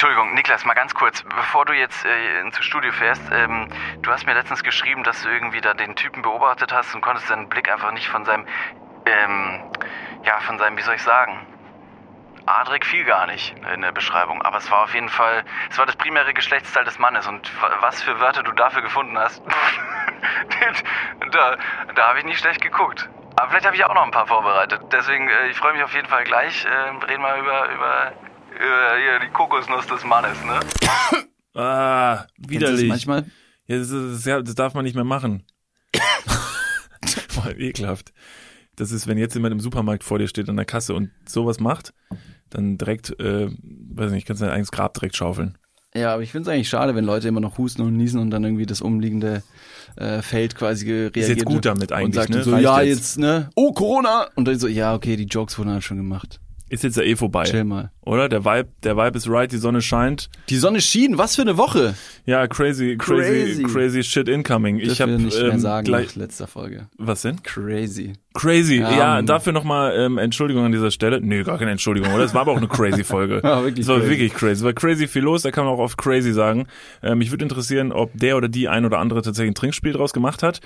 Entschuldigung, Niklas, mal ganz kurz, bevor du jetzt äh, ins Studio fährst, ähm, du hast mir letztens geschrieben, dass du irgendwie da den Typen beobachtet hast und konntest deinen Blick einfach nicht von seinem, ähm, ja, von seinem, wie soll ich sagen, Adrik fiel gar nicht in der Beschreibung, aber es war auf jeden Fall, es war das primäre Geschlechtsteil des Mannes und was für Wörter du dafür gefunden hast, da, da habe ich nicht schlecht geguckt. Aber vielleicht habe ich auch noch ein paar vorbereitet. Deswegen, äh, ich freue mich auf jeden Fall gleich. Äh, reden wir über, über, über hier die Kokosnuss des Mannes, ne? Ah, widerlich. manchmal? Ja, das, ist, ja, das darf man nicht mehr machen. Voll ekelhaft. Das ist, wenn jetzt jemand im Supermarkt vor dir steht an der Kasse und sowas macht, dann direkt, äh, weiß nicht, kannst du dein eigenes Grab direkt schaufeln. Ja, aber ich finde es eigentlich schade, wenn Leute immer noch husten und niesen und dann irgendwie das umliegende äh, Feld quasi reagiert. Ist jetzt gut damit eigentlich, und sagt ne? so, Reicht ja, jetzt. jetzt. ne, oh, Corona! Und dann so, ja, okay, die Jokes wurden halt schon gemacht. Ist jetzt ja eh vorbei. Chill mal. Oder? Der Vibe, der Vibe ist right, die Sonne scheint. Die Sonne schien, was für eine Woche! Ja, crazy, crazy, Crazy. crazy shit incoming. ich Dürfen habe wir nicht mehr ähm, sagen gleich, nach letzter Folge. was denn? Crazy. Crazy. Ja, Ja, dafür nochmal ähm, Entschuldigung an dieser Stelle. Nee, gar keine Entschuldigung, oder? Es war aber auch eine crazy Folge. Ja, wirklich Es war crazy. wirklich crazy. Es war crazy viel los, da kann man auch oft crazy sagen. Ähm, mich würde interessieren, ob der oder die ein oder andere tatsächlich ein Trinkspiel draus gemacht hat.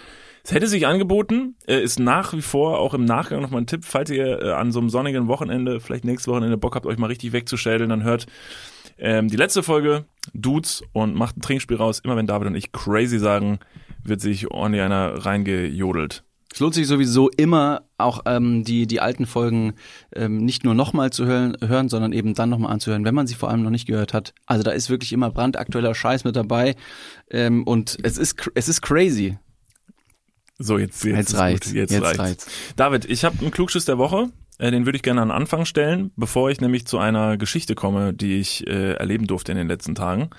Es hätte sich angeboten, äh, ist nach wie vor auch im Nachgang nochmal ein Tipp, falls ihr äh, an so einem sonnigen Wochenende, vielleicht nächstes Wochenende Bock habt, euch mal richtig wegzuschädeln, dann hört ähm, die letzte Folge Dudes und macht ein Trinkspiel raus. Immer wenn David und ich crazy sagen, wird sich ordentlich einer reingejodelt. Es lohnt sich sowieso immer auch ähm, die die alten Folgen ähm, nicht nur nochmal zu hören, hören, sondern eben dann nochmal anzuhören, wenn man sie vor allem noch nicht gehört hat. Also da ist wirklich immer brandaktueller Scheiß mit dabei ähm, und es ist es ist crazy. So, jetzt, jetzt, Jetzt reicht's. Gut. Jetzt, Jetzt reicht's. reicht's. David, ich habe einen Klugschiss der Woche. Äh, Den würde ich gerne an den Anfang stellen, bevor ich nämlich zu einer Geschichte komme, die ich äh, erleben durfte in den letzten Tagen.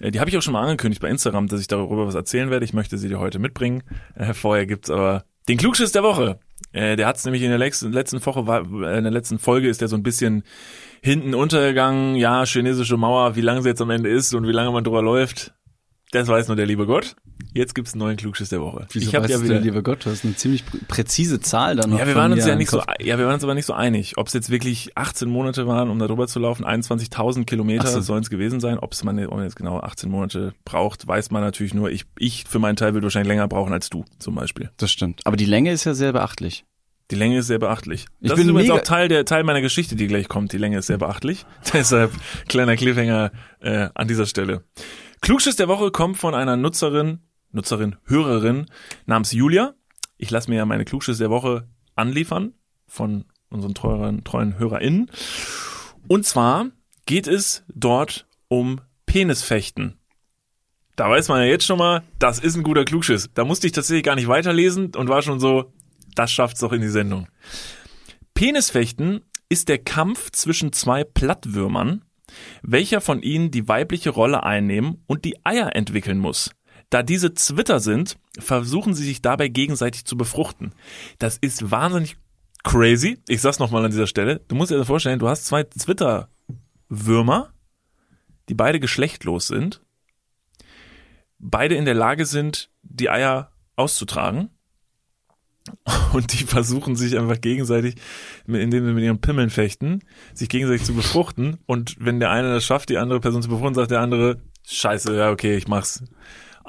Äh, die habe ich auch schon mal angekündigt bei Instagram, dass ich darüber was erzählen werde. Ich möchte sie dir heute mitbringen. Äh, vorher gibt's aber den Klugschiss der Woche. Äh, der hat's nämlich in der letzten, letzten Woche, war, äh, in der letzten Folge ist der so ein bisschen hinten untergegangen. Ja, chinesische Mauer, wie lange sie jetzt am Ende ist und wie lange man drüber läuft. Das weiß nur der liebe Gott. Jetzt gibt's einen neuen Klugschiss der Woche. Wieso ich habe ja wieder, denn, lieber Gott, du hast eine ziemlich prä- präzise Zahl dann noch. ja, wir waren uns ja nicht so, ja, wir waren uns aber nicht so einig, ob es jetzt wirklich 18 Monate waren, um da drüber zu laufen. 21.000 Kilometer so. sollen es gewesen sein. Ob es man jetzt genau 18 Monate braucht, weiß man natürlich nur. Ich, ich für meinen Teil würde wahrscheinlich länger brauchen als du, zum Beispiel. Das stimmt. Aber die Länge ist ja sehr beachtlich. Die Länge ist sehr beachtlich. Ich das bin ist übrigens auch Teil der Teil meiner Geschichte, die gleich kommt. Die Länge ist sehr beachtlich. Deshalb kleiner Cliffhanger äh, an dieser Stelle. Klugschiss der Woche kommt von einer Nutzerin, Nutzerin, Hörerin namens Julia. Ich lasse mir ja meine Klugschiss der Woche anliefern von unseren treuen, treuen HörerInnen. Und zwar geht es dort um Penisfechten. Da weiß man ja jetzt schon mal, das ist ein guter Klugschiss. Da musste ich tatsächlich gar nicht weiterlesen und war schon so, das schafft's doch in die Sendung. Penisfechten ist der Kampf zwischen zwei Plattwürmern, welcher von ihnen die weibliche Rolle einnehmen und die Eier entwickeln muss. Da diese Zwitter sind, versuchen sie sich dabei gegenseitig zu befruchten. Das ist wahnsinnig crazy. Ich sag's nochmal an dieser Stelle. Du musst dir das vorstellen, du hast zwei Zwitterwürmer, die beide geschlechtlos sind, beide in der Lage sind, die Eier auszutragen. Und die versuchen sich einfach gegenseitig, indem sie mit ihren Pimmeln fechten, sich gegenseitig zu befruchten. Und wenn der eine das schafft, die andere Person zu befruchten, sagt der andere, scheiße, ja, okay, ich mach's.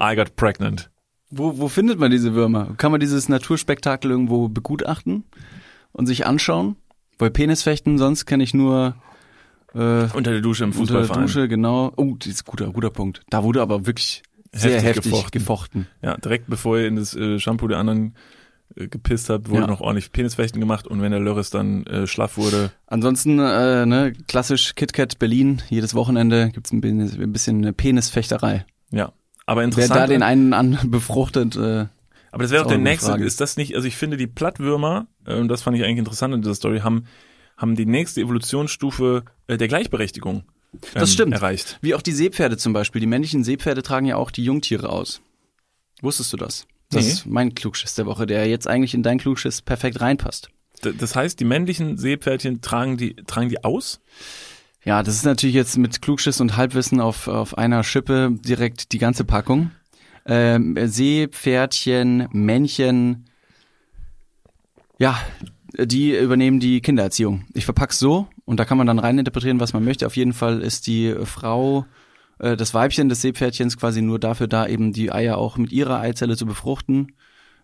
I got pregnant. Wo, wo findet man diese Würmer? Kann man dieses Naturspektakel irgendwo begutachten und sich anschauen? Bei Penisfechten sonst kenne ich nur äh, Unter der Dusche im unter der Fußballverein. Dusche, genau. Oh, das ist ein guter, guter Punkt. Da wurde aber wirklich sehr Heftig heftig, gefochten. gefochten. Ja, direkt bevor ihr in das äh, Shampoo der anderen äh, gepisst habt, wurde Ja. noch ordentlich Penisfechten gemacht. Und wenn der Lörres dann äh, schlaff wurde, Ansonsten, äh, ne, klassisch KitKat Berlin, jedes Wochenende gibt's ein bisschen, ein bisschen eine Penisfechterei. ja. Aber Wer interessant. da den einen an befruchtet, äh, Aber das wäre auch auch der nächste. Frage. Ist das nicht, also ich finde, die Plattwürmer, äh, und das fand ich eigentlich interessant in dieser Story, haben, haben die nächste Evolutionsstufe äh, der Gleichberechtigung ähm, Das stimmt. erreicht. wie auch die Seepferde zum Beispiel. Die männlichen Seepferde tragen ja auch die Jungtiere aus. Wusstest du das? Das Nee. ist mein Klugschiss der Woche, der jetzt eigentlich in dein Klugschiss perfekt reinpasst. D das heißt, die männlichen Seepferdchen tragen die, tragen die aus? Ja, das ist natürlich jetzt mit Klugschiss und Halbwissen auf, auf einer Schippe direkt die ganze Packung. Ähm, Seepferdchen, Männchen, ja, die übernehmen die Kindererziehung. Ich verpack's so Und da kann man dann reininterpretieren, was man möchte. Auf jeden Fall ist die Frau, äh, das Weibchen des Seepferdchens quasi nur dafür da, eben die Eier auch mit ihrer Eizelle zu befruchten.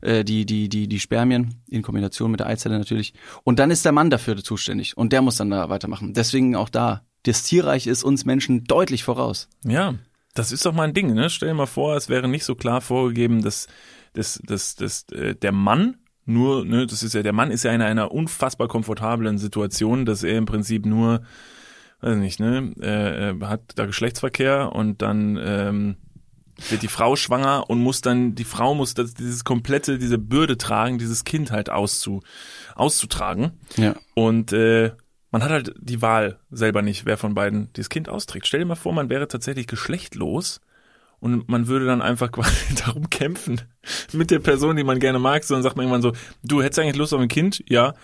Äh, die, die, die, die Spermien in Kombination mit der Eizelle natürlich. Und dann ist der Mann dafür zuständig. Und der muss dann da weitermachen. Deswegen auch da. Das Tierreich ist uns Menschen deutlich voraus. Ja, das ist doch mal ein Ding, ne? Stell dir mal vor, es wäre nicht so klar vorgegeben, dass, dass, dass, dass äh, der Mann nur, ne, das ist ja, der Mann ist ja in einer unfassbar komfortablen Situation, dass er im Prinzip nur, weiß nicht, ne, äh, äh, hat da Geschlechtsverkehr und dann ähm, wird die Frau schwanger und muss dann, die Frau muss das, dieses komplette, diese Bürde tragen, dieses Kind halt auszu, auszutragen. Ja. Und äh, man hat halt die Wahl selber nicht, wer von beiden dieses Kind austrägt. Stell dir mal vor, man wäre tatsächlich geschlechtlos und man würde dann einfach quasi darum kämpfen mit der Person, die man gerne mag. So, dann sagt man irgendwann so, du hättest eigentlich Lust auf ein Kind? Ja.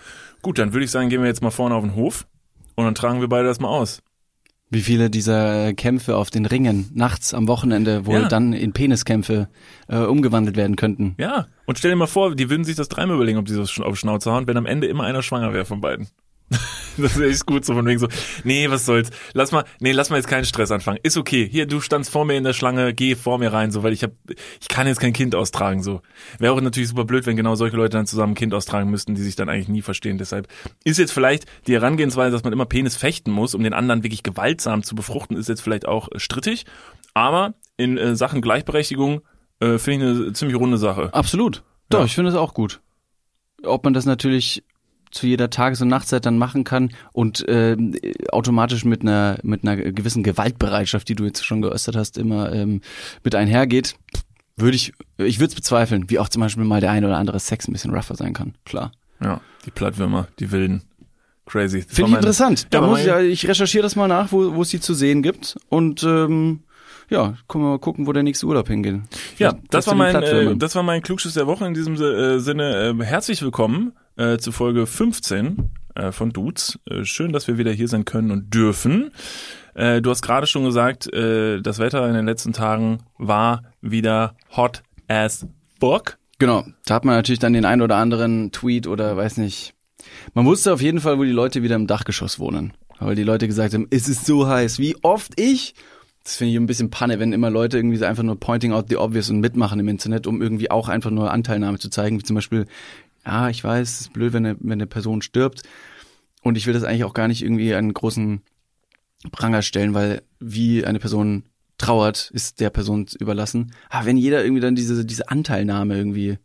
Gut, dann würde ich sagen, gehen wir jetzt mal vorne auf den Hof und dann tragen wir beide das mal aus. Wie viele dieser Kämpfe auf den Ringen nachts am Wochenende wohl Ja. dann in Peniskämpfe äh, umgewandelt werden könnten. Ja. Und stell dir mal vor, die würden sich das dreimal überlegen, ob die so auf Schnauze hauen, wenn am Ende immer einer schwanger wäre von beiden. Das wäre echt gut, so von wegen so, nee, was soll's, lass mal, nee, lass mal jetzt keinen Stress anfangen. Ist okay, hier, du standst vor mir in der Schlange, geh vor mir rein, so, weil ich hab, ich kann jetzt kein Kind austragen, so. Wäre auch natürlich super blöd, wenn genau solche Leute dann zusammen ein Kind austragen müssten, die sich dann eigentlich nie verstehen. Deshalb ist jetzt vielleicht die Herangehensweise, dass man immer Penis fechten muss, um den anderen wirklich gewaltsam zu befruchten, ist jetzt vielleicht auch äh, strittig. Aber in äh, Sachen Gleichberechtigung äh, finde ich eine ziemlich runde Sache. Absolut. Doch, Ja. ich finde es auch gut. Ob man das natürlich zu jeder Tages- und Nachtzeit dann machen kann und ähm, automatisch mit einer mit einer gewissen Gewaltbereitschaft, die du jetzt schon geäußert hast, immer ähm, mit einhergeht, würde ich ich würde es bezweifeln, wie auch zum Beispiel mal der eine oder andere Sex ein bisschen rougher sein kann. Klar. Ja, die Plattwürmer, die wilden. Crazy. Finde ich interessant. Da muss ich, ich recherchiere das mal nach, wo, wo es die zu sehen gibt. Und ähm, ja, können wir mal gucken, wo der nächste Urlaub hingeht. Ja, Vielleicht das war mein, äh, das war mein Klugschiss der Woche. In diesem äh, Sinne äh, herzlich willkommen äh, zu Folge 15 äh, von Dudes. Äh, schön, dass wir wieder hier sein können und dürfen. Äh, du hast gerade schon gesagt, äh, das Wetter in den letzten Tagen war wieder hot as fuck. Genau, da hat man natürlich dann den einen oder anderen Tweet oder weiß nicht. Man wusste auf jeden Fall, wo die Leute wieder im Dachgeschoss wohnen. Weil die Leute gesagt haben, es ist so heiß. Wie oft ich? Das finde ich ein bisschen Panne, wenn immer Leute irgendwie so einfach nur pointing out the obvious und mitmachen im Internet, um irgendwie auch einfach nur Anteilnahme zu zeigen. Wie zum Beispiel, ja, ich weiß, es ist blöd, wenn eine, wenn eine Person stirbt. Und ich will das eigentlich auch gar nicht irgendwie einen großen Pranger stellen, weil wie eine Person trauert, ist der Person überlassen. Aber wenn jeder irgendwie dann diese, diese Anteilnahme irgendwie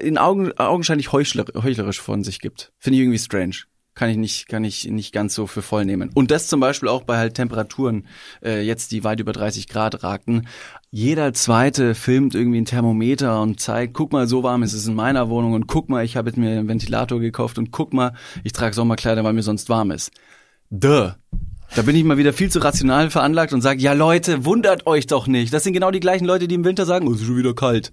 in Augen, augenscheinlich heuchler, heuchlerisch von sich gibt, finde ich irgendwie strange. Kann ich nicht, kann ich nicht ganz so für voll nehmen. Und das zum Beispiel auch bei halt Temperaturen, äh, jetzt die weit über 30 Grad ragten. Jeder zweite filmt irgendwie ein Thermometer und zeigt, guck mal, so warm ist es in meiner Wohnung und guck mal, ich habe jetzt mir einen Ventilator gekauft und guck mal, ich trage Sommerkleider, weil mir sonst warm ist. Duh. Da bin ich mal wieder viel zu rational veranlagt und sage, ja Leute, wundert euch doch nicht. Das sind genau die gleichen Leute, die im Winter sagen, oh, es ist schon wieder kalt.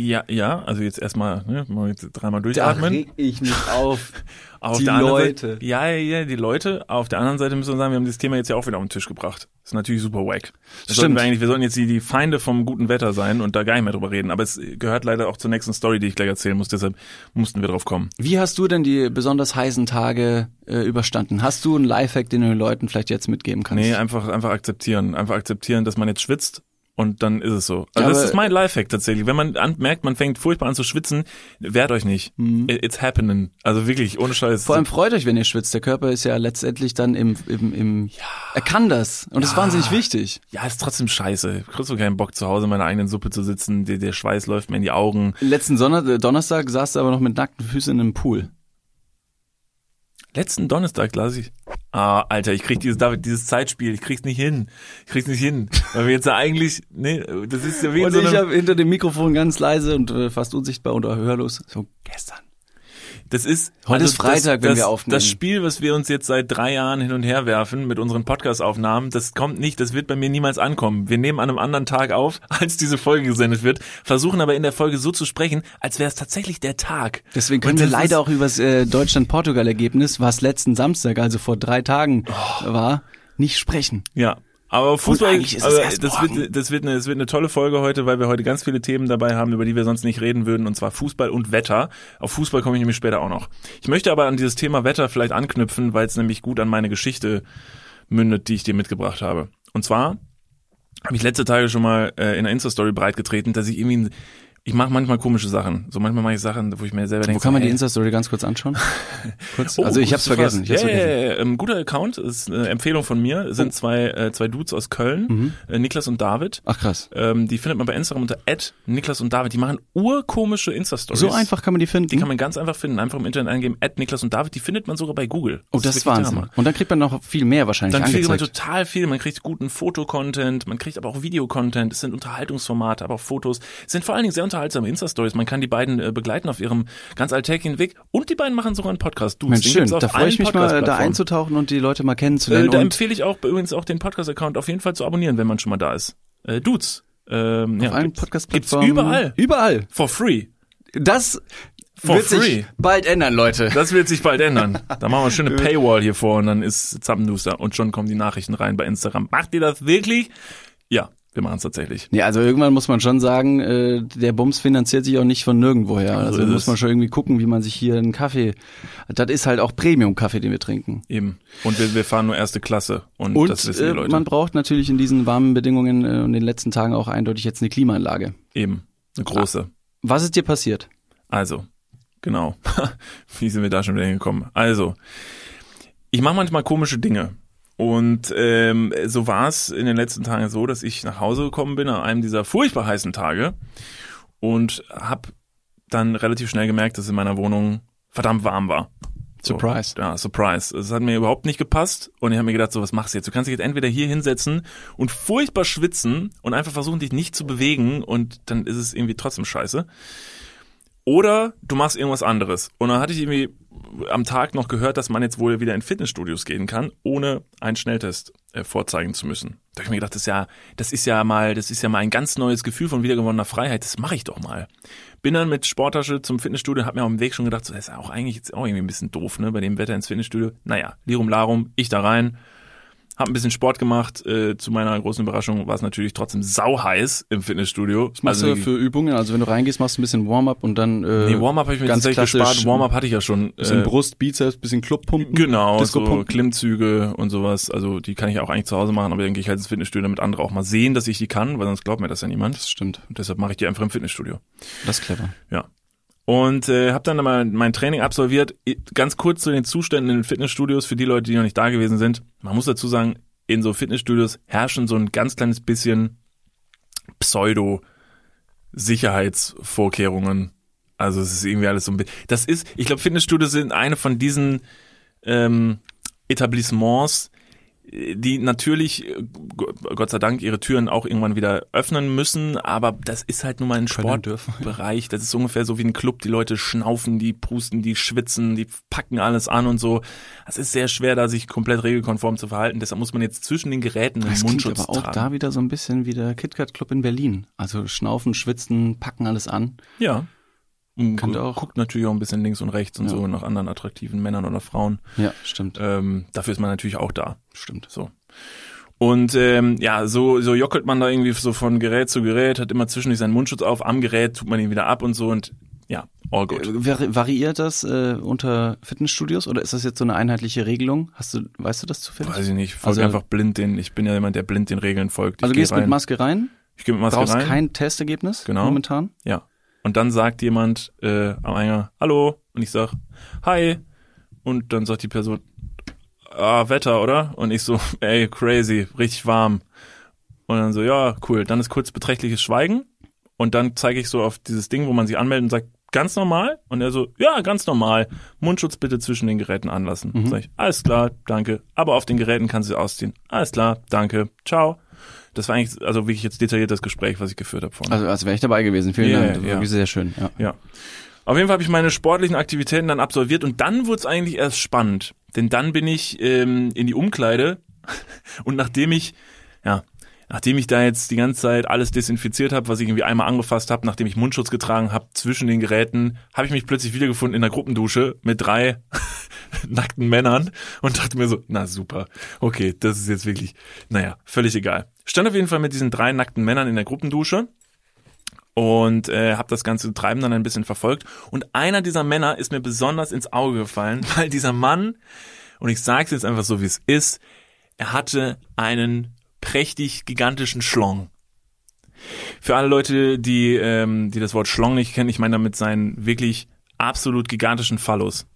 Ja, ja, also jetzt erstmal, ne, mal jetzt dreimal durchatmen. ich mich auf. Auf Die Leute. Seite, ja, ja, ja, die Leute. Auf der anderen Seite müssen wir sagen, wir haben dieses Thema jetzt ja auch wieder auf den Tisch gebracht. Das ist natürlich super wack. Das Stimmt. Wir, eigentlich, wir sollten jetzt die, die Feinde vom guten Wetter sein und da gar nicht mehr drüber reden. Aber es gehört leider auch zur nächsten Story, die ich gleich erzählen muss. Deshalb mussten wir drauf kommen. Wie hast du denn die besonders heißen Tage äh, überstanden? Hast du einen Lifehack, den du den Leuten vielleicht jetzt mitgeben kannst? Nee, einfach, einfach akzeptieren. Einfach akzeptieren, dass man jetzt schwitzt. Und dann ist es so. Also Ja, das ist mein Lifehack tatsächlich. Wenn man an, merkt, man fängt furchtbar an zu schwitzen, wehrt euch nicht. It's happening. Also wirklich, ohne Scheiß. Mhm. Vor allem freut euch, wenn ihr schwitzt. Der Körper ist ja letztendlich dann im, im, im er kann das. Und das ist wahnsinnig wichtig. ja, ist trotzdem scheiße. Kriegst du keinen Bock, zu Hause in meiner eigenen Suppe zu sitzen. Der, der Schweiß läuft mir in die Augen. Letzten Sonner äh, Donnerstag saß du aber noch mit nackten Füßen in einem Pool. Letzten Donnerstag las ich. Ah, Alter, ich krieg dieses David, dieses Zeitspiel, ich krieg's nicht hin. Ich krieg's nicht hin. Weil wir jetzt ja eigentlich, nee, das ist ja wie Und so ich habe hinter dem Mikrofon ganz leise und äh, fast unsichtbar und hörlos. So gestern. Das ist Heute ist Freitag, das, wenn das, wir aufnehmen. Das Spiel, was wir uns jetzt seit drei Jahren hin und her werfen mit unseren Podcast-Aufnahmen, das kommt nicht, das wird bei mir niemals ankommen. Wir nehmen an einem anderen Tag auf, als diese Folge gesendet wird, versuchen aber in der Folge so zu sprechen, als wäre es tatsächlich der Tag. Deswegen können wir leider auch über das äh, Deutschland-Portugal-Ergebnis, was letzten Samstag, also vor drei Tagen war, nicht sprechen. Ja. Aber Fußball, aber das, wird, das, wird eine, das wird eine tolle Folge heute, weil wir heute ganz viele Themen dabei haben, über die wir sonst nicht reden würden, und zwar Fußball und Wetter. Auf Fußball komme ich nämlich später auch noch. Ich möchte aber an dieses Thema Wetter vielleicht anknüpfen, weil es nämlich gut an meine Geschichte mündet, die ich dir mitgebracht habe. Und zwar habe ich letzte Tage schon mal äh, in der Insta-Story breitgetreten, dass ich irgendwie, ein- ich mache manchmal komische Sachen. So manchmal mache ich Sachen, wo ich mir selber Wo denke, kann so, man die Insta-Story ganz kurz anschauen? kurz? Oh, also ich hab's vergessen. Ich hab's ja, vergessen. Ja, ja. Ähm, guter Account, ist eine Empfehlung von mir. Es sind zwei, äh, zwei Dudes aus Köln, äh, Niklas und David. Ach krass. Ähm, die findet man bei Instagram unter Niklas und David. Die machen urkomische Insta-Stories. So einfach kann man die finden. Die kann man ganz einfach finden. Einfach im Internet eingeben, Niklas und David. Die findet man sogar bei Google. oh, das ist wirklich der Wahnsinn. Hammer. Und dann kriegt man noch viel mehr wahrscheinlich Dann kriegt man angezeigt. total viel. Man kriegt guten Fotocontent, man kriegt aber auch Videocontent. Es sind Unterhaltungsformate, aber auch Fotos. Es sind vor allen Dingen sehr unterhaltsame Insta-Stories. Man kann die beiden äh, begleiten auf ihrem ganz alltäglichen Weg. Und die beiden machen sogar einen Podcast. Dudes. Mensch, schön. Da freue ich allen mich mal, da Podcast-Plattformen. einzutauchen und die Leute mal Äh, kennenzulernen. da und empfehle ich auch übrigens auch den Podcast-Account auf jeden Fall zu abonnieren, wenn man schon mal da ist. Äh, Dudes. Ähm, ja, auf allen gibt's- Podcast-Plattformen. Gibt's überall. Überall. For free. Das For wird free. sich bald ändern, Leute. Das wird sich bald ändern. Da machen wir eine schöne Paywall hier vor und dann ist Zappenduster und schon kommen die Nachrichten rein bei Instagram. Macht ihr das wirklich? Ja, wir machen es tatsächlich. Nee, also irgendwann muss man schon sagen, äh, der Bums finanziert sich auch nicht von nirgendwoher. Also ist muss man schon irgendwie gucken, wie man sich hier einen Kaffee. Das ist halt auch Premium-Kaffee, den wir trinken. Eben. Und wir, wir fahren nur erste Klasse und, Und das wissen die äh, Leute. man braucht natürlich in diesen warmen Bedingungen äh, und in den letzten Tagen auch eindeutig jetzt eine Klimaanlage. Eben. Eine große. Was ist dir passiert? Also, genau. Wie sind wir da schon wieder hingekommen? Also, ich mache manchmal komische Dinge. Und ähm, so war es in den letzten Tagen so, dass ich nach Hause gekommen bin an einem dieser furchtbar heißen Tage und habe dann relativ schnell gemerkt, dass in meiner Wohnung verdammt warm war. So, Surprise. Ja, Surprise. Es hat mir überhaupt nicht gepasst und ich habe mir gedacht, so was machst du jetzt? Du kannst dich jetzt entweder hier hinsetzen und furchtbar schwitzen und einfach versuchen, dich nicht zu bewegen und dann ist es irgendwie trotzdem scheiße. Oder du machst irgendwas anderes. Und dann hatte ich irgendwie am Tag noch gehört, dass man jetzt wohl wieder in Fitnessstudios gehen kann, ohne einen Schnelltest äh, vorzeigen zu müssen. Da habe ich mir gedacht, das ist ja, das ist ja mal, das ist ja mal ein ganz neues Gefühl von wiedergewonnener Freiheit. Das mache ich doch mal. Bin dann mit Sporttasche zum Fitnessstudio, habe mir auf dem Weg schon gedacht, so, das ist auch eigentlich jetzt auch irgendwie ein bisschen doof, ne, bei dem Wetter ins Fitnessstudio. Naja, Lirum Larum, ich da rein, hab ein bisschen Sport gemacht. Äh, zu meiner großen Überraschung war es natürlich trotzdem sauheiß im Fitnessstudio. Was machst du für Übungen? Also wenn du reingehst, machst du ein bisschen Warm-up und dann äh, Nee, Warm-up habe ich mir ganz tatsächlich gespart. Warm-up hatte ich ja schon. bisschen äh, Brust, Bizeps, bisschen Clubpumpen. Genau, so Disco-Pumpen. Klimmzüge und sowas. Also die kann ich auch eigentlich zu Hause machen, aber dann gehe ich halt ins Fitnessstudio, damit andere auch mal sehen, dass ich die kann, weil sonst glaubt mir das ja niemand. Das stimmt. Und deshalb mache ich die einfach im Fitnessstudio. Das ist clever. Ja. Und äh, habe dann mal mein Training absolviert. Ganz kurz zu den Zuständen in den Fitnessstudios für die Leute, die noch nicht da gewesen sind. Man muss dazu sagen, in so Fitnessstudios herrschen so ein ganz kleines bisschen Pseudo-Sicherheitsvorkehrungen. Also es ist irgendwie alles so ein bisschen. Das ist, ich glaube, Fitnessstudios sind eine von diesen ähm, Etablissements, die natürlich, äh, Gott sei Dank, ihre Türen auch irgendwann wieder öffnen müssen, aber das ist halt nun mal ein. Sportbereich. Das ist ungefähr so wie ein Club. Die Leute schnaufen, die prusten, die schwitzen, die packen alles an und so. Es ist sehr schwer, da sich komplett regelkonform zu verhalten. Deshalb muss man jetzt zwischen den Geräten einen Das Mundschutz aber auch tragen. da wieder so ein bisschen wie der KitKat Club in Berlin. Also schnaufen, schwitzen, packen alles an. Ja. Und gu- auch- guckt natürlich auch ein bisschen links und rechts und Ja. so nach anderen attraktiven Männern oder Frauen. Ja, stimmt. Ähm, dafür ist man natürlich auch da. Stimmt. So. Und ähm, ja, so, so jockelt man da irgendwie so von Gerät zu Gerät, hat immer zwischendurch seinen Mundschutz auf, am Gerät tut man ihn wieder ab und so und ja, all good. Äh, vari- Variiert das äh, unter Fitnessstudios oder ist das jetzt so eine einheitliche Regelung? Hast du, weißt du das zufällig? Weiß ich nicht, folge Also- einfach blind den, ich bin ja jemand, der blind den Regeln folgt. Ich also du geh gehst rein, mit Maske rein, ich gehe mit Maske brauchst rein, kein Testergebnis Genau. momentan. ja. Und dann sagt jemand äh, am Eingang, hallo, und ich sag, hi, und dann sagt die Person, ah, Wetter, oder? Und ich so, ey, crazy, richtig warm. Und dann so, ja, cool. Dann ist kurz beträchtliches Schweigen. Und dann zeige ich so auf dieses Ding, wo man sich anmeldet und sagt, ganz normal? Und er so, ja, ganz normal. Mundschutz bitte zwischen den Geräten anlassen. Sag ich, alles klar, danke. Aber auf den Geräten kannst du sie ausziehen. Alles klar, danke. Ciao. Das war eigentlich, also wirklich jetzt detailliert das Gespräch, was ich geführt habe vorhin. Also als wäre ich dabei gewesen. Vielen Ja, Dank. Das ja. war wirklich sehr schön. Ja. Ja. Auf jeden Fall habe ich meine sportlichen Aktivitäten dann absolviert und dann wurde es eigentlich erst spannend. Denn dann bin ich ähm, in die Umkleide und nachdem ich, ja, nachdem ich da jetzt die ganze Zeit alles desinfiziert habe, was ich irgendwie einmal angefasst habe, nachdem ich Mundschutz getragen habe zwischen den Geräten, habe ich mich plötzlich wiedergefunden in der Gruppendusche mit drei nackten Männern und dachte mir so, na super, okay, das ist jetzt wirklich, naja, völlig egal. Stand auf jeden Fall mit diesen drei nackten Männern in der Gruppendusche und äh, habe das ganze Treiben dann ein bisschen verfolgt. Und einer dieser Männer ist mir besonders ins Auge gefallen, weil dieser Mann, und ich sage es jetzt einfach so, wie es ist, er hatte einen prächtig gigantischen Schlong. Für alle Leute, die, ähm, die das Wort Schlong nicht kennen, ich meine damit seinen wirklich absolut gigantischen Phallus.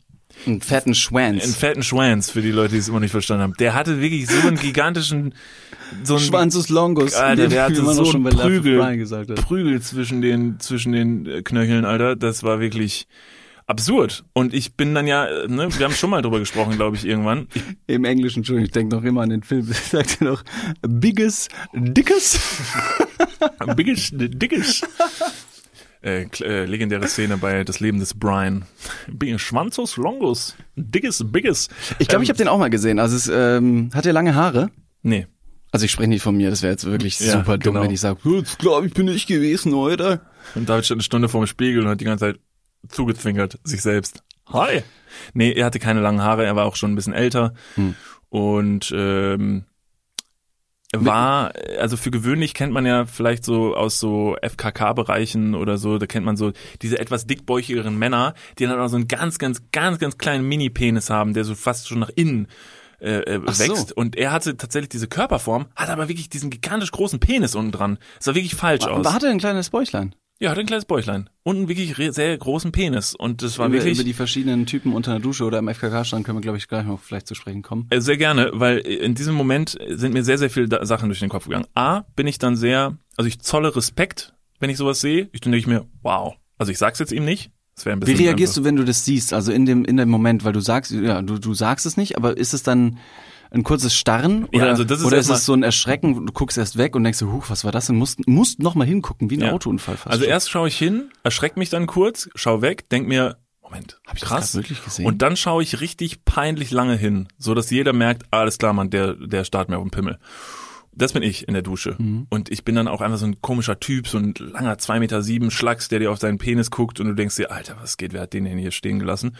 Einen fetten Einen Schwanz. fetten Schwanz, für die Leute, die es immer nicht verstanden haben. Der hatte wirklich so einen gigantischen, so einen Schwanzus longus. Alter, der hatte so auch schon bei einen Prügel, Brian gesagt hat. Prügel zwischen den, zwischen den äh, Knöcheln, Alter. Das war wirklich absurd. Und ich bin dann ja, äh, ne, wir haben schon mal drüber gesprochen, glaube ich, irgendwann. Im Englischen, Entschuldigung, ich denke noch immer an den Film. Sagt er noch, biggest, dickes? biggest, dickes. Äh, äh, legendäre Szene bei Das Leben des Brian. Schwanzus longus. Dickes, biggest. Ich glaube, ich Ähm, habe den auch mal gesehen. Also es ähm, hat er lange Haare. Nee. Also ich spreche nicht von mir, das wäre jetzt wirklich Ja, super dumm, genau. wenn ich sage, jetzt glaube ich bin ich gewesen heute. Und David stand eine Stunde vorm Spiegel und hat die ganze Zeit zugezwinkert, sich selbst. Hi. Nee, er hatte keine langen Haare, er war auch schon ein bisschen älter. Hm. Und ähm, war, also für gewöhnlich kennt man ja vielleicht so aus so FKK-Bereichen oder so, da kennt man so diese etwas dickbäuchigeren Männer, die dann auch so einen ganz, ganz, ganz, ganz kleinen Mini-Penis haben, der so fast schon nach innen äh, äh, Ach so. wächst. Und er hatte tatsächlich diese Körperform, hat aber wirklich diesen gigantisch großen Penis unten dran. Das sah wirklich falsch aus. Aber hat er ein kleines Bäuchlein? Ja, hat ein kleines Bäuchlein. Und einen wirklich sehr großen Penis. Und das war über, wirklich. über die verschiedenen Typen unter einer Dusche oder im FKK-Stand können wir, glaube ich, gleich noch vielleicht zu sprechen kommen. Äh, Sehr gerne, weil in diesem Moment sind mir sehr, sehr viele Sachen durch den Kopf gegangen. A, bin ich dann sehr, also ich zolle Respekt, wenn ich sowas sehe. Ich denke ich mir, wow. Also ich sag's jetzt ihm nicht. Das wäre ein Wie bisschen. reagierst du, wenn du das siehst? Also in dem in dem Moment, weil du sagst, ja, du du sagst es nicht, aber ist es dann ein kurzes Starren Ja, oder, also das ist oder ist es so ein Erschrecken? Du guckst erst weg und denkst so, huch, was war das? Und musst musst noch mal hingucken, wie ein Ja. Autounfall fast. Also schon. erst schaue ich hin, erschreck mich dann kurz, schau weg, denk mir, Moment, Hab ich das krass. grad wirklich gesehen? Und dann schaue ich richtig peinlich lange hin, so dass jeder merkt, alles klar, Mann, der, der starrt mir auf den Pimmel. Das bin ich in der Dusche. Mhm. Und ich bin dann auch einfach so ein komischer Typ, so ein langer zwei Meter sieben Schlacks, der dir auf seinen Penis guckt und du denkst dir, Alter, was geht, wer hat den denn hier stehen gelassen?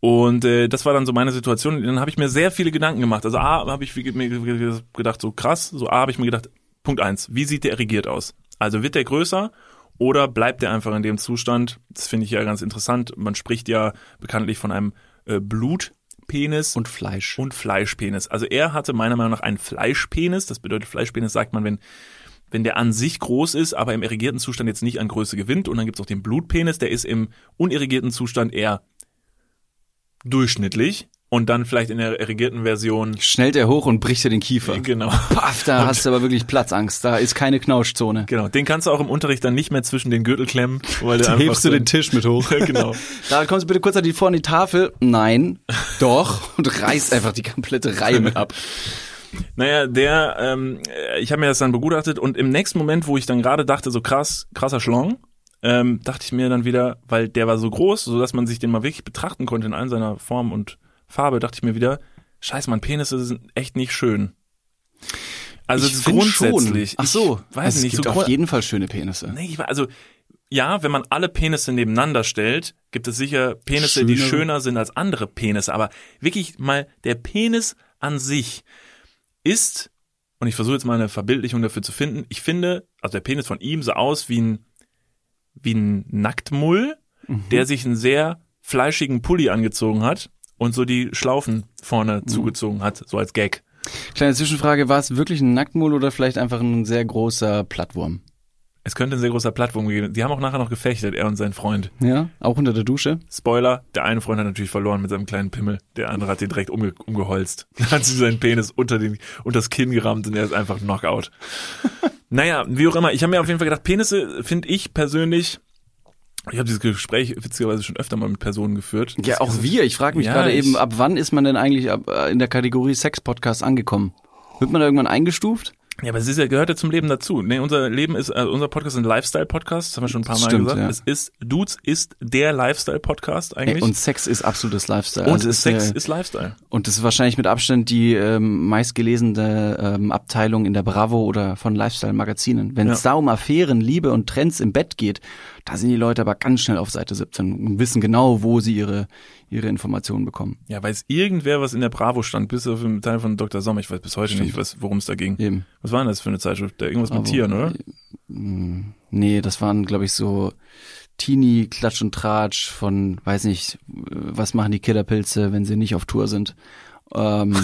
Und äh, das war dann so meine Situation. Dann habe ich mir sehr viele Gedanken gemacht. Also A, habe ich mir gedacht, so krass. So A, habe ich mir gedacht, Punkt eins, wie sieht der erregiert aus? Also wird der größer oder bleibt der einfach in dem Zustand? Das finde ich ja ganz interessant. Man spricht ja bekanntlich von einem äh, Blutpenis und Fleisch. und Fleischpenis. Also er hatte meiner Meinung nach einen Fleischpenis. Das bedeutet, Fleischpenis sagt man, wenn, wenn der an sich groß ist, aber im irrigierten Zustand jetzt nicht an Größe gewinnt. Und dann gibt's auch den Blutpenis, der ist im unirrigierten Zustand eher durchschnittlich. Und dann vielleicht in der irrigierten Version. Schnellt er hoch und bricht dir den Kiefer. Genau. Paff, da hast du aber wirklich Platzangst. Da ist keine Knauschzone. Genau. Den kannst du auch im Unterricht dann nicht mehr zwischen den Gürtel klemmen, weil einfach hebst du den Tisch mit hoch. genau. Da kommst du bitte kurz an die vorne die Tafel. Nein, doch. Und reißt einfach die komplette Reihe mit ab. Naja, der, ähm, äh, ich habe mir das dann begutachtet und im nächsten Moment, wo ich dann gerade dachte, so krass, krasser Schlong, ähm, dachte ich mir dann wieder, weil der war so groß, so dass man sich den mal wirklich betrachten konnte in all seiner Form und Farbe, dachte ich mir wieder, scheiße, man, Penisse sind echt nicht schön. Also ich grundsätzlich. Schon. Ach so, ich weiß also nicht, es gibt so auf jeden Fall schöne Penisse. Nee, ich war, also ja, wenn man alle Penisse nebeneinander stellt, gibt es sicher Penisse, die Schönere. schöner sind als andere Penisse. Aber wirklich mal der Penis an sich ist, und ich versuche jetzt mal eine Verbildlichung dafür zu finden, ich finde, also der Penis von ihm sah aus wie ein, wie ein Nacktmull, Mhm. der sich einen sehr fleischigen Pulli angezogen hat und so die Schlaufen vorne Mhm. zugezogen hat, so als Gag. Kleine Zwischenfrage, war es wirklich ein Nacktmull oder vielleicht einfach ein sehr großer Plattwurm? Es könnte ein sehr großer Plattform geben. Die haben auch nachher noch gefechtet, er und sein Freund. Ja, auch unter der Dusche? Spoiler, der eine Freund hat natürlich verloren mit seinem kleinen Pimmel, der andere hat ihn direkt umge umgeholzt. Dann hat sie seinen Penis unter den, unter das Kinn gerammt und er ist einfach Knockout. naja, wie auch immer, ich habe mir auf jeden Fall gedacht, Penisse finde ich persönlich, ich habe dieses Gespräch witzigerweise schon öfter mal mit Personen geführt. Ja, Das- auch wir. Ich frage mich Ja, gerade eben, ab wann ist man denn eigentlich äh, in der Kategorie Sex-Podcast angekommen? Wird man da irgendwann eingestuft? Ja, aber es ist ja, gehört ja zum Leben dazu. Nee, unser Leben ist, äh, unser Podcast ist ein Lifestyle-Podcast, das haben wir schon ein paar Das Mal stimmt, gesagt. ja. Es ist, Dudes ist der Lifestyle-Podcast eigentlich. Ey, und Sex ist absolutes Lifestyle. Und Also ist Sex eine- ist Lifestyle. Und das ist wahrscheinlich mit Abstand die ähm, meistgelesene ähm, Abteilung in der Bravo oder von Lifestyle-Magazinen. Wenn es Ja. da um Affären, Liebe und Trends im Bett geht, da sind die Leute aber ganz schnell auf Seite 17 und wissen genau, wo sie ihre, ihre Informationen bekommen. Ja, weiß irgendwer, was in der Bravo stand, bis auf den Teil von Dr. Sommer. Ich weiß bis heute Stimmt. nicht, was, worum es da ging. Eben. Was war denn das für eine Zeitschrift? Da irgendwas mit Bravo. Tieren, oder? Mm, Nee, das waren, glaube ich, so Teenie, Klatsch und Tratsch von, weiß nicht, was machen die Killerpilze, wenn sie nicht auf Tour sind. Ähm,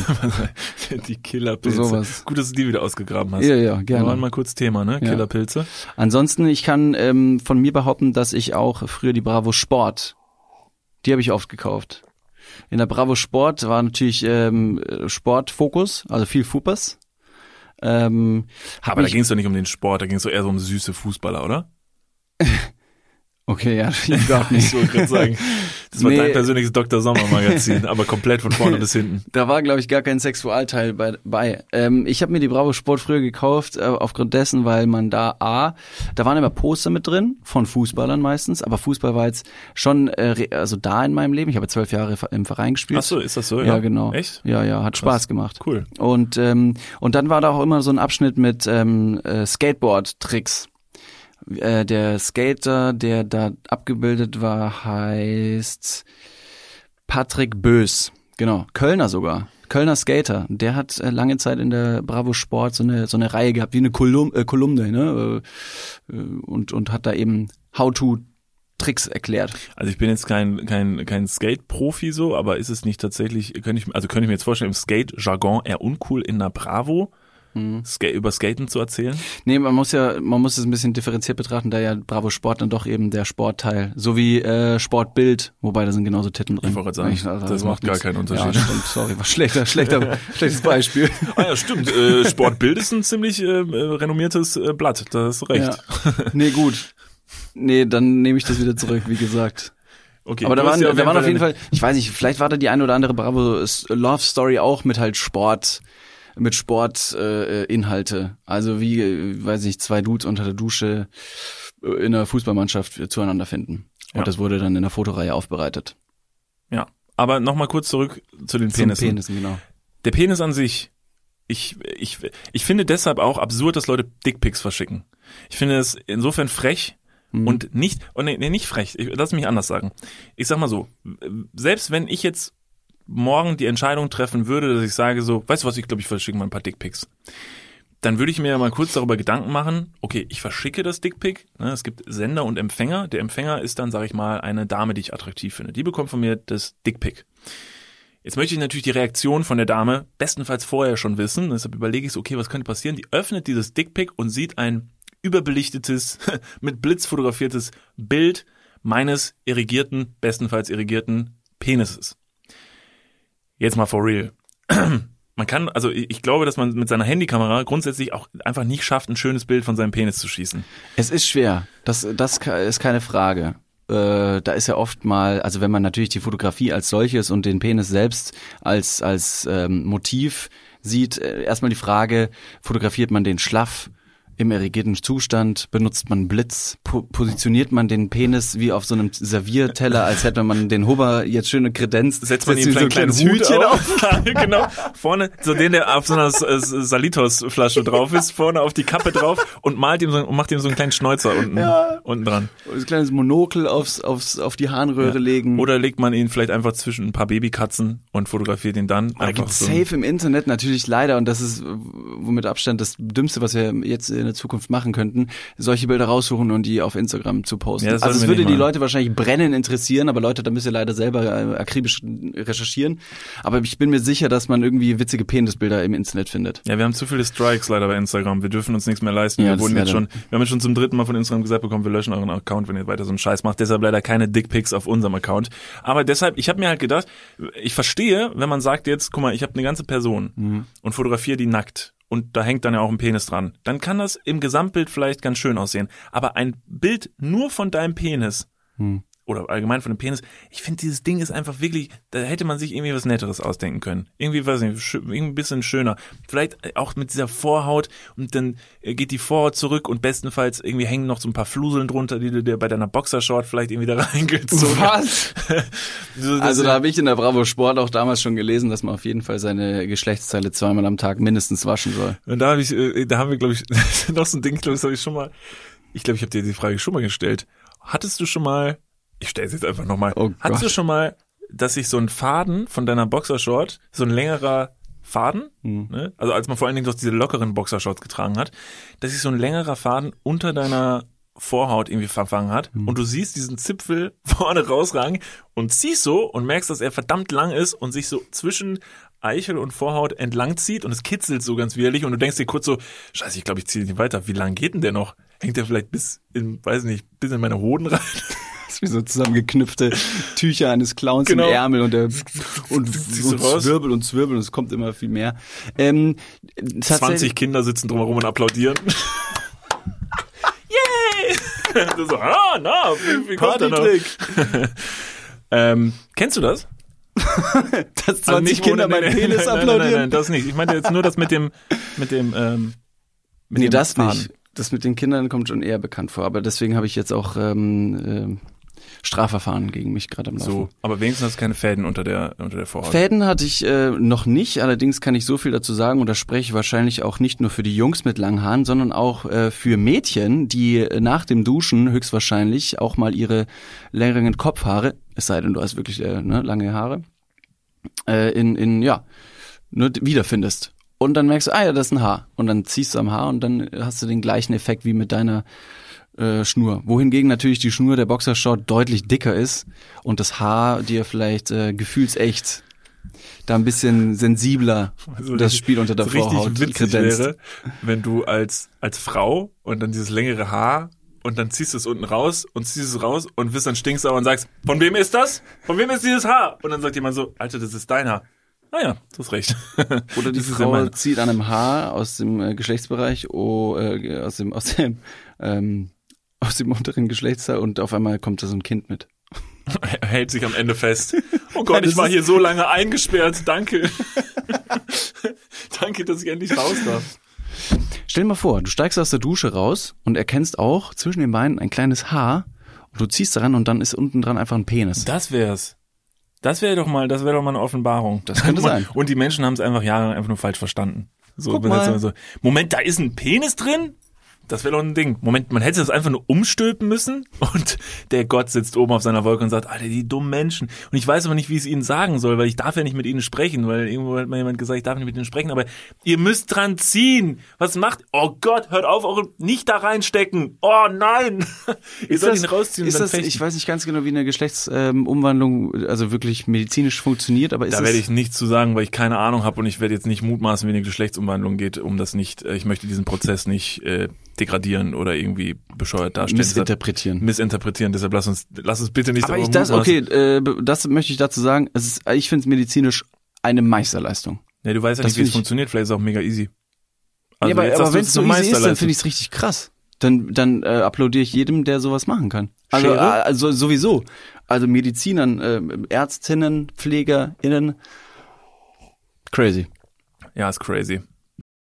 die Killerpilze. Sowas. Gut, dass du die wieder ausgegraben hast. ja, ja, Wir gerne. waren mal kurz Thema, ne? Ja. Killerpilze. Ansonsten, ich kann ähm, von mir behaupten, dass ich auch früher die Bravo Sport, die habe ich oft gekauft. In der Bravo Sport war natürlich ähm, Sportfokus, also viel Fupas. Ähm, Aber da ging es doch nicht um den Sport, da ging es doch eher so um süße Fußballer, oder? Okay, ja, überhaupt nicht. Ich wollte gerade sagen, das war Nee. dein persönliches Dr. Sommer Magazin, aber komplett von vorne bis hinten. Da war, glaube ich, gar kein Sexualteil bei. bei. Ähm, ich habe mir die Bravo Sport früher gekauft, äh, aufgrund dessen, weil man da A, da waren immer Poster mit drin, von Fußballern meistens, aber Fußball war jetzt schon äh, also da in meinem Leben. Ich habe zwölf Jahre im Verein gespielt. Ach so, ist das so? ja, genau. Echt? Ja, ja, hat Spaß gemacht. Cool. Und ähm, und dann war da auch immer so ein Abschnitt mit ähm, äh, Skateboard-Tricks. Äh, der Skater, der da abgebildet war, heißt Patrick Bös. Genau, Kölner sogar. Kölner Skater. Der hat äh, lange Zeit in der Bravo Sport so eine so eine Reihe gehabt, wie eine Kolum äh, Kolumne, ne? Äh, äh, und und hat da eben How-to Tricks erklärt. Also ich bin jetzt kein, kein, kein Skate-Profi so, aber ist es nicht tatsächlich, könnte ich, also könnte ich mir jetzt vorstellen, im Skate-Jargon eher uncool in einer Bravo, Ska über Skaten zu erzählen? Nee, man muss ja, man muss es ein bisschen differenziert betrachten, da ja Bravo Sport dann doch eben der Sportteil, so wie äh, Sportbild, wobei da sind genauso Titten drin. Ich wollte gerade sagen, also das macht gar nichts. keinen Unterschied. Ja, stimmt, sorry, war schlechter, schlechter, schlechtes Beispiel. Ah ja, stimmt. Äh, Sportbild ist ein ziemlich äh, äh, renommiertes äh, Blatt, da hast du recht. Ja. Nee, gut. Nee, dann nehme ich das wieder zurück, wie gesagt. Okay, Aber da waren, ja da waren auf jeden Fall, ich weiß nicht, vielleicht war da die ein oder andere Bravo Love Story auch mit halt Sport, mit Sportinhalte. Äh, also wie, äh, weiß nicht, zwei Dudes unter der Dusche äh, in einer Fußballmannschaft zueinander finden. Und Ja. das wurde dann in der Fotoreihe aufbereitet. Ja, aber nochmal kurz zurück zu den Zum Penissen. Penissen, genau. Der Penis an sich, ich, ich, ich finde deshalb auch absurd, dass Leute Dickpics verschicken. Ich finde es insofern frech Mhm. und nicht, oh nee, nee, nicht frech, ich, lass mich anders sagen. Ich sag mal so, selbst wenn ich jetzt morgen die Entscheidung treffen würde, dass ich sage so, weißt du was, ich glaube, ich verschicke mal ein paar Dickpics. Dann würde ich mir ja mal kurz darüber Gedanken machen, okay, ich verschicke das Dickpic, ne, es gibt Sender und Empfänger. Der Empfänger ist dann, sage ich mal, eine Dame, die ich attraktiv finde. Die bekommt von mir das Dickpic. Jetzt möchte ich natürlich die Reaktion von der Dame bestenfalls vorher schon wissen. Deshalb überlege ich so, okay, was könnte passieren? Die öffnet dieses Dickpic und sieht ein überbelichtetes, mit Blitz fotografiertes Bild meines irrigierten, bestenfalls irrigierten Penises. Jetzt mal for real. Man kann, also ich glaube, dass man mit seiner Handykamera grundsätzlich auch einfach nicht schafft, ein schönes Bild von seinem Penis zu schießen. Es ist schwer. Das, das ist keine Frage. Äh, da ist ja oft mal, also wenn man natürlich die Fotografie als solches und den Penis selbst als, als ähm, Motiv sieht, äh, erstmal die Frage, fotografiert man den schlaff? Im erregierten Zustand benutzt man Blitz, po positioniert man den Penis wie auf so einem Servierteller, als hätte man den Hubber jetzt schöne Kredenz, setzt man ihm so ein kleines Hütchen Hütchen auf. genau. Vorne, so den, der auf so einer Salitos-Flasche drauf ist, vorne auf die Kappe drauf und malt ihm so, und macht ihm so einen kleinen Schnäuzer unten, Ja. unten dran. ein kleines Monokel aufs, aufs, auf die Harnröhre legen. Oder legt man ihn vielleicht einfach zwischen ein paar Babykatzen und fotografiert ihn dann. Da gibt's so. safe im Internet natürlich leider und das ist womit Abstand das Dümmste, was wir jetzt in der Zukunft machen könnten, solche Bilder raussuchen und die auf Instagram zu posten. Ja, das also es würde die machen. Leute wahrscheinlich brennen interessieren, aber Leute, da müsst ihr leider selber äh, akribisch recherchieren. Aber ich bin mir sicher, dass man irgendwie witzige Penisbilder im Internet findet. Ja, wir haben zu viele Strikes leider bei Instagram. Wir dürfen uns nichts mehr leisten. Ja, wir wurden jetzt schon, wir haben jetzt schon zum dritten Mal von Instagram gesagt bekommen, wir löschen euren Account, wenn ihr weiter so einen Scheiß macht. Deshalb leider keine Dickpics auf unserem Account. Aber deshalb, ich habe mir halt gedacht, ich verstehe, wenn man sagt jetzt, guck mal, ich habe eine ganze Person Mhm. und fotografiere die nackt. Und da hängt dann ja auch ein Penis dran. Dann kann das im Gesamtbild vielleicht ganz schön aussehen. Aber ein Bild nur von deinem Penis Hm. Oder allgemein von dem Penis, ich finde, dieses Ding ist einfach wirklich, da hätte man sich irgendwie was Netteres ausdenken können. Irgendwie, weiß nicht, irgendwie ein bisschen schöner. Vielleicht auch mit dieser Vorhaut und dann äh, geht die Vorhaut zurück und bestenfalls irgendwie hängen noch so ein paar Fluseln drunter, die du dir bei deiner Boxershort vielleicht irgendwie da reingezogen Was? So, Also da habe ich in der Bravo Sport auch damals schon gelesen, dass man auf jeden Fall seine Geschlechtsteile zweimal am Tag mindestens waschen soll. Und da habe ich, äh, da haben wir, glaube ich, noch so ein Ding, ich glaube, das habe ich schon mal, ich glaube, ich habe dir die Frage schon mal gestellt. Hattest du schon mal, ich stelle es jetzt einfach nochmal, Oh hattest du schon mal, dass sich so ein Faden von deiner Boxershort, so ein längerer Faden, Hm. ne? also als man vor allen Dingen doch diese lockeren Boxershorts getragen hat, dass sich so ein längerer Faden unter deiner Vorhaut irgendwie verfangen hat Hm. und du siehst diesen Zipfel vorne rausragen und ziehst so und merkst, dass er verdammt lang ist und sich so zwischen Eichel und Vorhaut entlang zieht und es kitzelt so ganz widerlich und du denkst dir kurz so, scheiße, ich glaube, ich ziehe nicht weiter. Wie lang geht denn der noch? Hängt der vielleicht bis in, weiß nicht, bis in meine Hoden rein? Ist wie so zusammengeknüpfte Tücher eines Clowns Genau. im Ärmel und der und, und raus? zwirbelt und zwirbelt und es kommt immer viel mehr. Ähm, 20 Kinder sitzen drumherum und applaudieren. Yay! So, ah, na, wie, wie kommt? Partytrick. Ähm, kennst du das? Dass 20 Also nicht Kinder ohne- meinen nein, Penis nein, applaudieren. Nein, nein, nein, das nicht. Ich meinte jetzt nur das mit dem, mit dem, ähm, mit nee, dem das Faden. nicht. Das mit den Kindern kommt schon eher bekannt vor. Aber deswegen habe ich jetzt auch ähm, ähm, Strafverfahren gegen mich gerade am Laufen. So, aber wenigstens hast du keine Fäden unter der, unter der Vorhaut. Fäden hatte ich äh, noch nicht, allerdings kann ich so viel dazu sagen und das spreche ich wahrscheinlich auch nicht nur für die Jungs mit langen Haaren, sondern auch äh, für Mädchen, die nach dem Duschen höchstwahrscheinlich auch mal ihre längeren Kopfhaare, es sei denn, du hast wirklich äh, ne, lange Haare, äh, in, in ja, ne, wiederfindest. Und dann merkst du, ah ja, das ist ein Haar. Und dann ziehst du am Haar und dann hast du den gleichen Effekt wie mit deiner äh, Schnur. Wohingegen natürlich die Schnur der Boxershort deutlich dicker ist und das Haar dir vielleicht äh, gefühlsecht da ein bisschen sensibler Also das Spiel unter der so richtig Vorhaut witzig kredenzt. wäre, wenn du als, als Frau und dann dieses längere Haar und dann ziehst du es unten raus und ziehst es raus und bist dann stinksauer und sagst, von wem ist das? Von wem ist dieses Haar? Und dann sagt jemand so, Alter, das ist dein Haar. Ah ja, du hast recht. Oder die Frau zieht an einem Haar aus dem äh, Geschlechtsbereich, oh, äh, aus dem, aus dem, ähm, aus dem unteren Geschlechtsteil und auf einmal kommt da so ein Kind mit. Er hält sich am Ende fest. Oh Gott, das ich war hier so lange eingesperrt. Danke. Danke, dass ich endlich raus darf. Stell dir mal vor, du steigst aus der Dusche raus und erkennst auch zwischen den Beinen ein kleines Haar und du ziehst daran und dann ist unten dran einfach ein Penis. Das wär's. Das wäre doch mal, das wäre doch mal eine Offenbarung. Das könnte sein. Und die Menschen haben es einfach jahrelang einfach nur falsch verstanden. So, Guck mal. so, Moment, da ist ein Penis drin? Das wäre doch ein Ding. Moment, man hätte das einfach nur umstülpen müssen und der Gott sitzt oben auf seiner Wolke und sagt, Alter, die dummen Menschen. Und ich weiß aber nicht, wie ich es ihnen sagen soll, weil ich darf ja nicht mit ihnen sprechen, weil irgendwo hat mal jemand gesagt, ich darf nicht mit ihnen sprechen, aber ihr müsst dran ziehen. Was macht? Oh Gott, hört auf, eure nicht da reinstecken. Oh nein. ihr sollt ihn rausziehen ist das, fechten. ich weiß nicht ganz genau, wie eine Geschlechtsumwandlung also wirklich medizinisch funktioniert, aber ist Da werde ich nichts zu sagen, weil ich keine Ahnung habe und ich werde jetzt nicht mutmaßen, wie eine Geschlechtsumwandlung geht, um das nicht, äh, ich möchte diesen Prozess nicht äh, degradieren oder irgendwie bescheuert darstellen. missinterpretieren. Missinterpretieren, deshalb lass uns, lass uns bitte nicht Aber ich das, okay, äh, das möchte ich dazu sagen. Es ist, ich finde es medizinisch eine Meisterleistung. Ja, du weißt ja das nicht, wie es funktioniert, vielleicht ist es auch mega easy. ja, aber, aber wenn es so easy ist, dann finde ich es richtig krass. Dann, dann äh, applaudiere ich jedem, der sowas machen kann. Also, äh, also sowieso. Also Medizinern, äh, Ärztinnen, PflegerInnen. Crazy. Ja, ist crazy.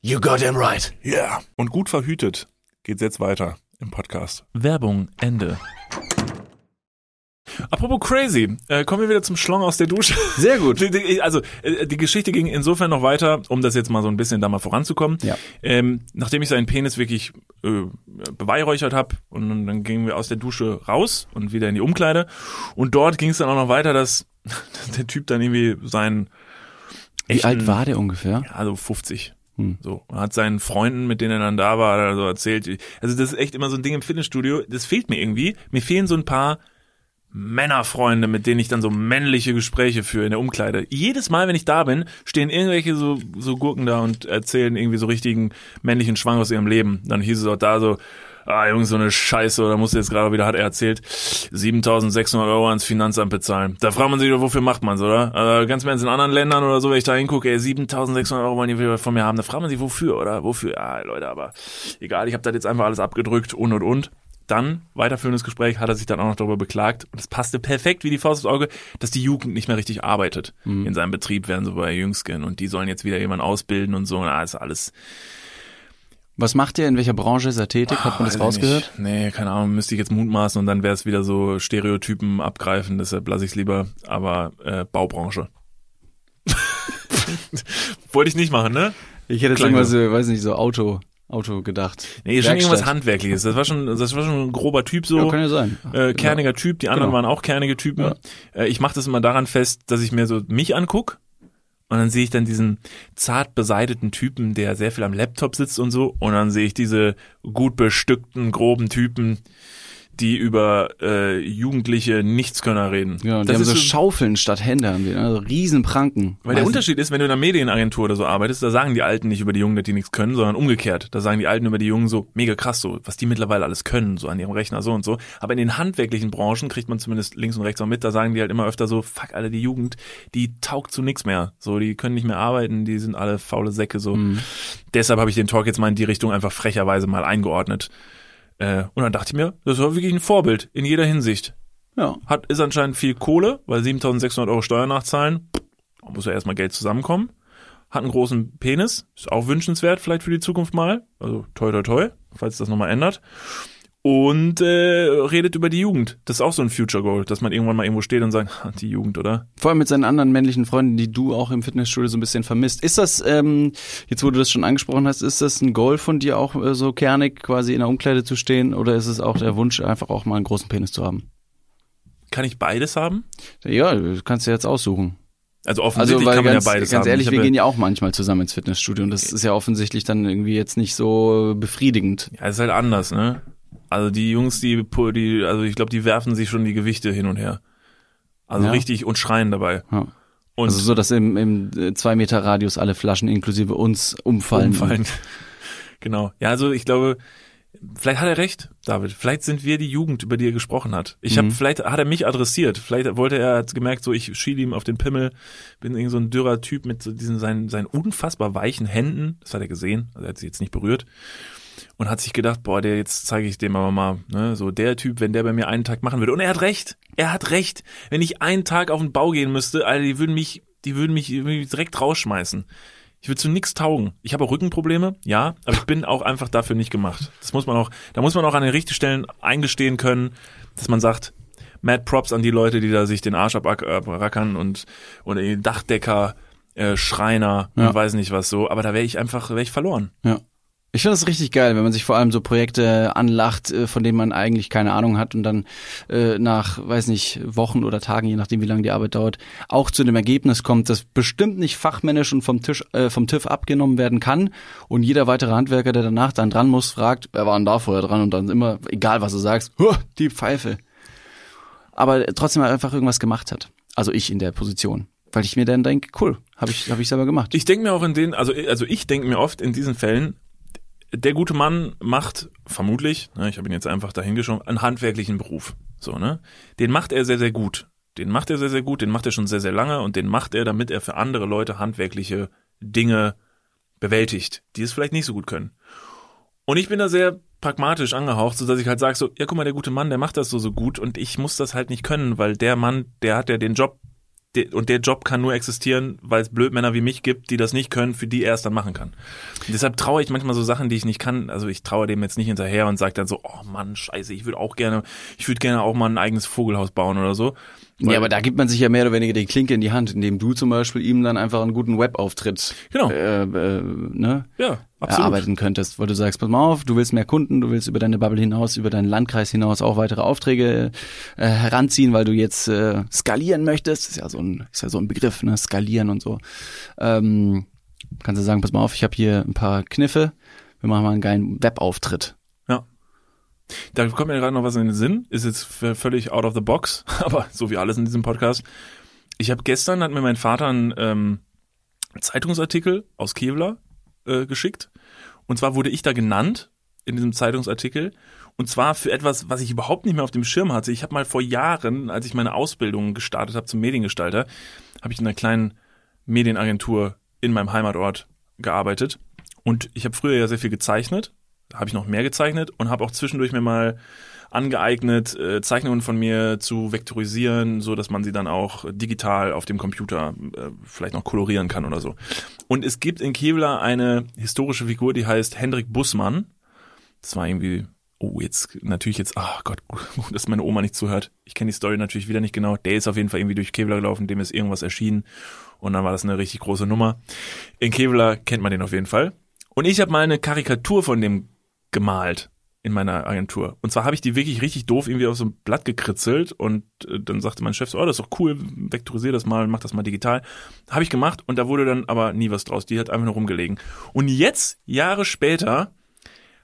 You got him right. Ja. Yeah. Und gut verhütet geht's jetzt weiter im Podcast. Werbung, Ende. Apropos crazy, äh, kommen wir wieder zum Schlong aus der Dusche. Sehr gut. Die- die- Also äh, die Geschichte ging insofern noch weiter, um das jetzt mal so ein bisschen da mal voranzukommen. Ja. Ähm, nachdem ich seinen Penis wirklich äh, beweihräuchert habe und dann, gingen wir aus der Dusche raus und wieder in die Umkleide und dort ging es dann auch noch weiter, dass, dass der Typ dann irgendwie seinen Wie echten- alt war der ungefähr? ja, so 50. Hm. So, er hat seinen Freunden, mit denen er dann da war, also erzählt. Also das ist echt immer so ein Ding im Fitnessstudio. Das fehlt mir irgendwie. Mir fehlen so ein paar Männerfreunde, mit denen ich dann so männliche Gespräche führe in der Umkleide. Jedes Mal, wenn ich da bin, stehen irgendwelche so, so Gurken da und erzählen irgendwie so richtigen männlichen Schwang aus ihrem Leben. Dann hieß es auch da so, ah Jungs, so eine Scheiße, oder musst du jetzt gerade wieder, hat er erzählt, 7600 Euro ans Finanzamt bezahlen. Da fragt man sich doch, wofür macht man's, oder? Also ganz Ernst, in anderen Ländern oder so, wenn ich da hingucke, ey, 7600 Euro wollen die von mir haben, da fragt man sich, wofür, oder? Wofür? Ah, Leute, aber egal, ich habe das jetzt einfach alles abgedrückt und und und. Dann, weiterführendes Gespräch, hat er sich dann auch noch darüber beklagt. Und es passte perfekt wie die Faust aufs Auge, dass die Jugend nicht mehr richtig arbeitet in seinem Betrieb, während so bei Jüngsken. Und die sollen jetzt wieder jemanden ausbilden und so. Na, ist alles. Was macht ihr? In welcher Branche ist er tätig? Hat man das ich rausgehört? nicht. Nee, keine Ahnung, müsste ich jetzt mutmaßen und dann wäre es wieder so Stereotypen abgreifen, deshalb lasse ich es lieber. Aber äh, Baubranche. Wollte ich nicht machen, ne? Ich hätte jetzt irgendwas, so, weiß nicht, so Auto, Auto gedacht. Nee, schon irgendwas. Handwerkliches. Das war schon, das war schon ein grober Typ so. Ja, kann ja sein. äh, kerniger Typ, die anderen Genau. waren auch kernige Typen. Ja. Äh, ich mache das immer daran fest, dass ich mir so mich anguck und dann sehe ich dann diesen zart beseiteten Typen, der sehr viel am Laptop sitzt und so. Und dann sehe ich diese gut bestückten, groben Typen, die über äh, jugendliche Nichtskönner reden. Ja, und die das haben ist so Schaufeln statt Hände, haben die, also Riesenpranken. weil der Unterschied ist, wenn du in einer Medienagentur oder so arbeitest, da sagen die Alten nicht über die Jungen, dass die nichts können, sondern umgekehrt. Da sagen die Alten über die Jungen so, mega krass so, was die mittlerweile alles können, so an ihrem Rechner so und so. Aber in den handwerklichen Branchen kriegt man zumindest links und rechts auch mit, da sagen die halt immer öfter so, fuck, alle die Jugend, die taugt zu nichts mehr. So, die können nicht mehr arbeiten, die sind alle faule Säcke so. Mhm. Deshalb habe ich den Talk jetzt mal in die Richtung einfach frecherweise mal eingeordnet. Äh, und dann dachte ich mir, das war wirklich ein Vorbild in jeder Hinsicht. Ja. Hat, ist anscheinend viel Kohle, weil 7600 Euro Steuern nachzahlen. Da muss ja erstmal Geld zusammenkommen. Hat einen großen Penis. Ist auch wünschenswert vielleicht für die Zukunft mal. Also toi toi toi, falls das nochmal ändert. Und äh, redet über die Jugend. Das ist auch so ein Future Goal, dass man irgendwann mal irgendwo steht und sagt, "Ha, die Jugend, oder? Vor allem mit seinen anderen männlichen Freunden, die du auch im Fitnessstudio so ein bisschen vermisst. Ist das, ähm, jetzt wo du das schon angesprochen hast, ist das ein Goal von dir auch äh, so kernig quasi in der Umkleide zu stehen oder ist es auch der Wunsch, einfach auch mal einen großen Penis zu haben? Kann ich beides haben? Ja, du kannst ja jetzt aussuchen. Also Also offensichtlich weil kann man ganz, ja beides ganz haben. ehrlich, Ich wir gehen ja auch manchmal zusammen ins Fitnessstudio und das ist ja offensichtlich dann irgendwie jetzt nicht so befriedigend. Ja, ist halt anders, ne? Also die Jungs, die, die also ich glaube, die werfen sich schon die Gewichte hin und her. Also Ja. richtig und schreien dabei. Ja. Und Also so, dass im, im äh, zwei Meter Radius alle Flaschen inklusive uns umfallen. umfallen. genau. Ja, also ich glaube, vielleicht hat er recht, David. Vielleicht sind wir die Jugend, über die er gesprochen hat. Ich Mhm. habe, vielleicht hat er mich adressiert. Vielleicht wollte er, hat gemerkt, so ich schiele ihm auf den Pimmel, bin irgend so ein dürrer Typ mit so diesen seinen, seinen unfassbar weichen Händen. Das hat er gesehen. Also er hat sie jetzt nicht berührt. Und hat sich gedacht, boah, der jetzt zeige ich dem aber mal, ne, so der Typ, wenn der bei mir einen Tag machen würde. Und er hat recht. Er hat recht. Wenn ich einen Tag auf den Bau gehen müsste, Alter, die würden mich, die würden mich direkt rausschmeißen. Ich würde zu nichts taugen. Ich habe auch Rückenprobleme, ja, aber ich bin auch einfach dafür nicht gemacht. Das muss man auch, da muss man auch an den richtigen Stellen eingestehen können, dass man sagt, Mad Props an die Leute, die da sich den Arsch abrack- abrackern und, und Dachdecker, äh, Schreiner Ja. und weiß nicht was so, aber da wäre ich einfach, wäre ich verloren. Ja. Ich finde das richtig geil, wenn man sich vor allem so Projekte anlacht, äh, von denen man eigentlich keine Ahnung hat und dann äh, nach, weiß nicht, Wochen oder Tagen, je nachdem wie lange die Arbeit dauert, auch zu dem Ergebnis kommt, das bestimmt nicht fachmännisch und vom Tisch, äh, vom TÜV abgenommen werden kann. Und jeder weitere Handwerker, der danach dann dran muss, fragt, wer war denn da vorher dran? Und dann immer, egal was du sagst, "Huh, die Pfeife. Aber trotzdem einfach irgendwas gemacht hat. Also ich in der Position. Weil ich mir dann denke, cool, habe ich, hab ich selber gemacht. Ich denke mir auch in den, also, also ich denke mir oft in diesen Fällen, der gute Mann macht vermutlich, ne, ich habe ihn jetzt einfach dahingeschoben, einen handwerklichen Beruf. So, ne? Den macht er sehr, sehr gut. Den macht er sehr, sehr gut, den macht er schon sehr, sehr lange und den macht er, damit er für andere Leute handwerkliche Dinge bewältigt, die es vielleicht nicht so gut können. Und ich bin da sehr pragmatisch angehaucht, so dass ich halt sage so, ja guck mal, der gute Mann, der macht das so so gut und ich muss das halt nicht können, weil der Mann, der hat ja den Job und der Job kann nur existieren, weil es Blödmänner wie mich gibt, die das nicht können, für die er es dann machen kann. Und deshalb traue ich manchmal so Sachen, die ich nicht kann. Also ich traue dem jetzt nicht hinterher und sage dann so, oh Mann, scheiße, ich würde auch gerne, ich würde gerne auch mal ein eigenes Vogelhaus bauen oder so. Ja, aber da gibt man sich ja mehr oder weniger die Klinke in die Hand, indem du zum Beispiel ihm dann einfach einen guten Webauftritt Genau. äh, äh, ne, Ja, absolut. erarbeiten könntest, weil du sagst, pass mal auf, du willst mehr Kunden, du willst über deine Bubble hinaus, über deinen Landkreis hinaus auch weitere Aufträge äh, heranziehen, weil du jetzt äh, skalieren möchtest. Ist ja so ein, ist ja so ein Begriff, ne, skalieren und so. Ähm, kannst du sagen, pass mal auf, ich habe hier ein paar Kniffe, wir machen mal einen geilen Webauftritt. Da kommt mir gerade noch was in den Sinn. Ist jetzt völlig out of the box, aber so wie alles in diesem Podcast. Ich habe gestern, hat mir mein Vater einen ähm, Zeitungsartikel aus Kevlar äh, geschickt. Und zwar wurde ich da genannt in diesem Zeitungsartikel. Und zwar für etwas, was ich überhaupt nicht mehr auf dem Schirm hatte. Ich habe mal vor Jahren, als ich meine Ausbildung gestartet habe zum Mediengestalter, habe ich in einer kleinen Medienagentur in meinem Heimatort gearbeitet. Und ich habe früher ja sehr viel gezeichnet, habe ich noch mehr gezeichnet und habe auch zwischendurch mir mal angeeignet, äh, Zeichnungen von mir zu vektorisieren, so dass man sie dann auch digital auf dem Computer äh, vielleicht noch kolorieren kann oder so. Und es gibt in Kevlar eine historische Figur, die heißt Hendrik Bussmann. Das war irgendwie, oh, jetzt natürlich jetzt, ach Gott, gut, dass meine Oma nicht zuhört. Ich kenne die Story natürlich wieder nicht genau. Der ist auf jeden Fall irgendwie durch Kevlar gelaufen, dem ist irgendwas erschienen und dann war das eine richtig große Nummer. In Kevlar kennt man den auf jeden Fall. Und ich habe mal eine Karikatur von dem gemalt in meiner Agentur. Und zwar habe ich die wirklich richtig doof irgendwie auf so ein Blatt gekritzelt und äh, dann sagte mein Chef so, oh, das ist doch cool, vektorisier das mal, mach das mal digital. Habe ich gemacht und da wurde dann aber nie was draus. Die hat einfach nur rumgelegen. Und jetzt, Jahre später,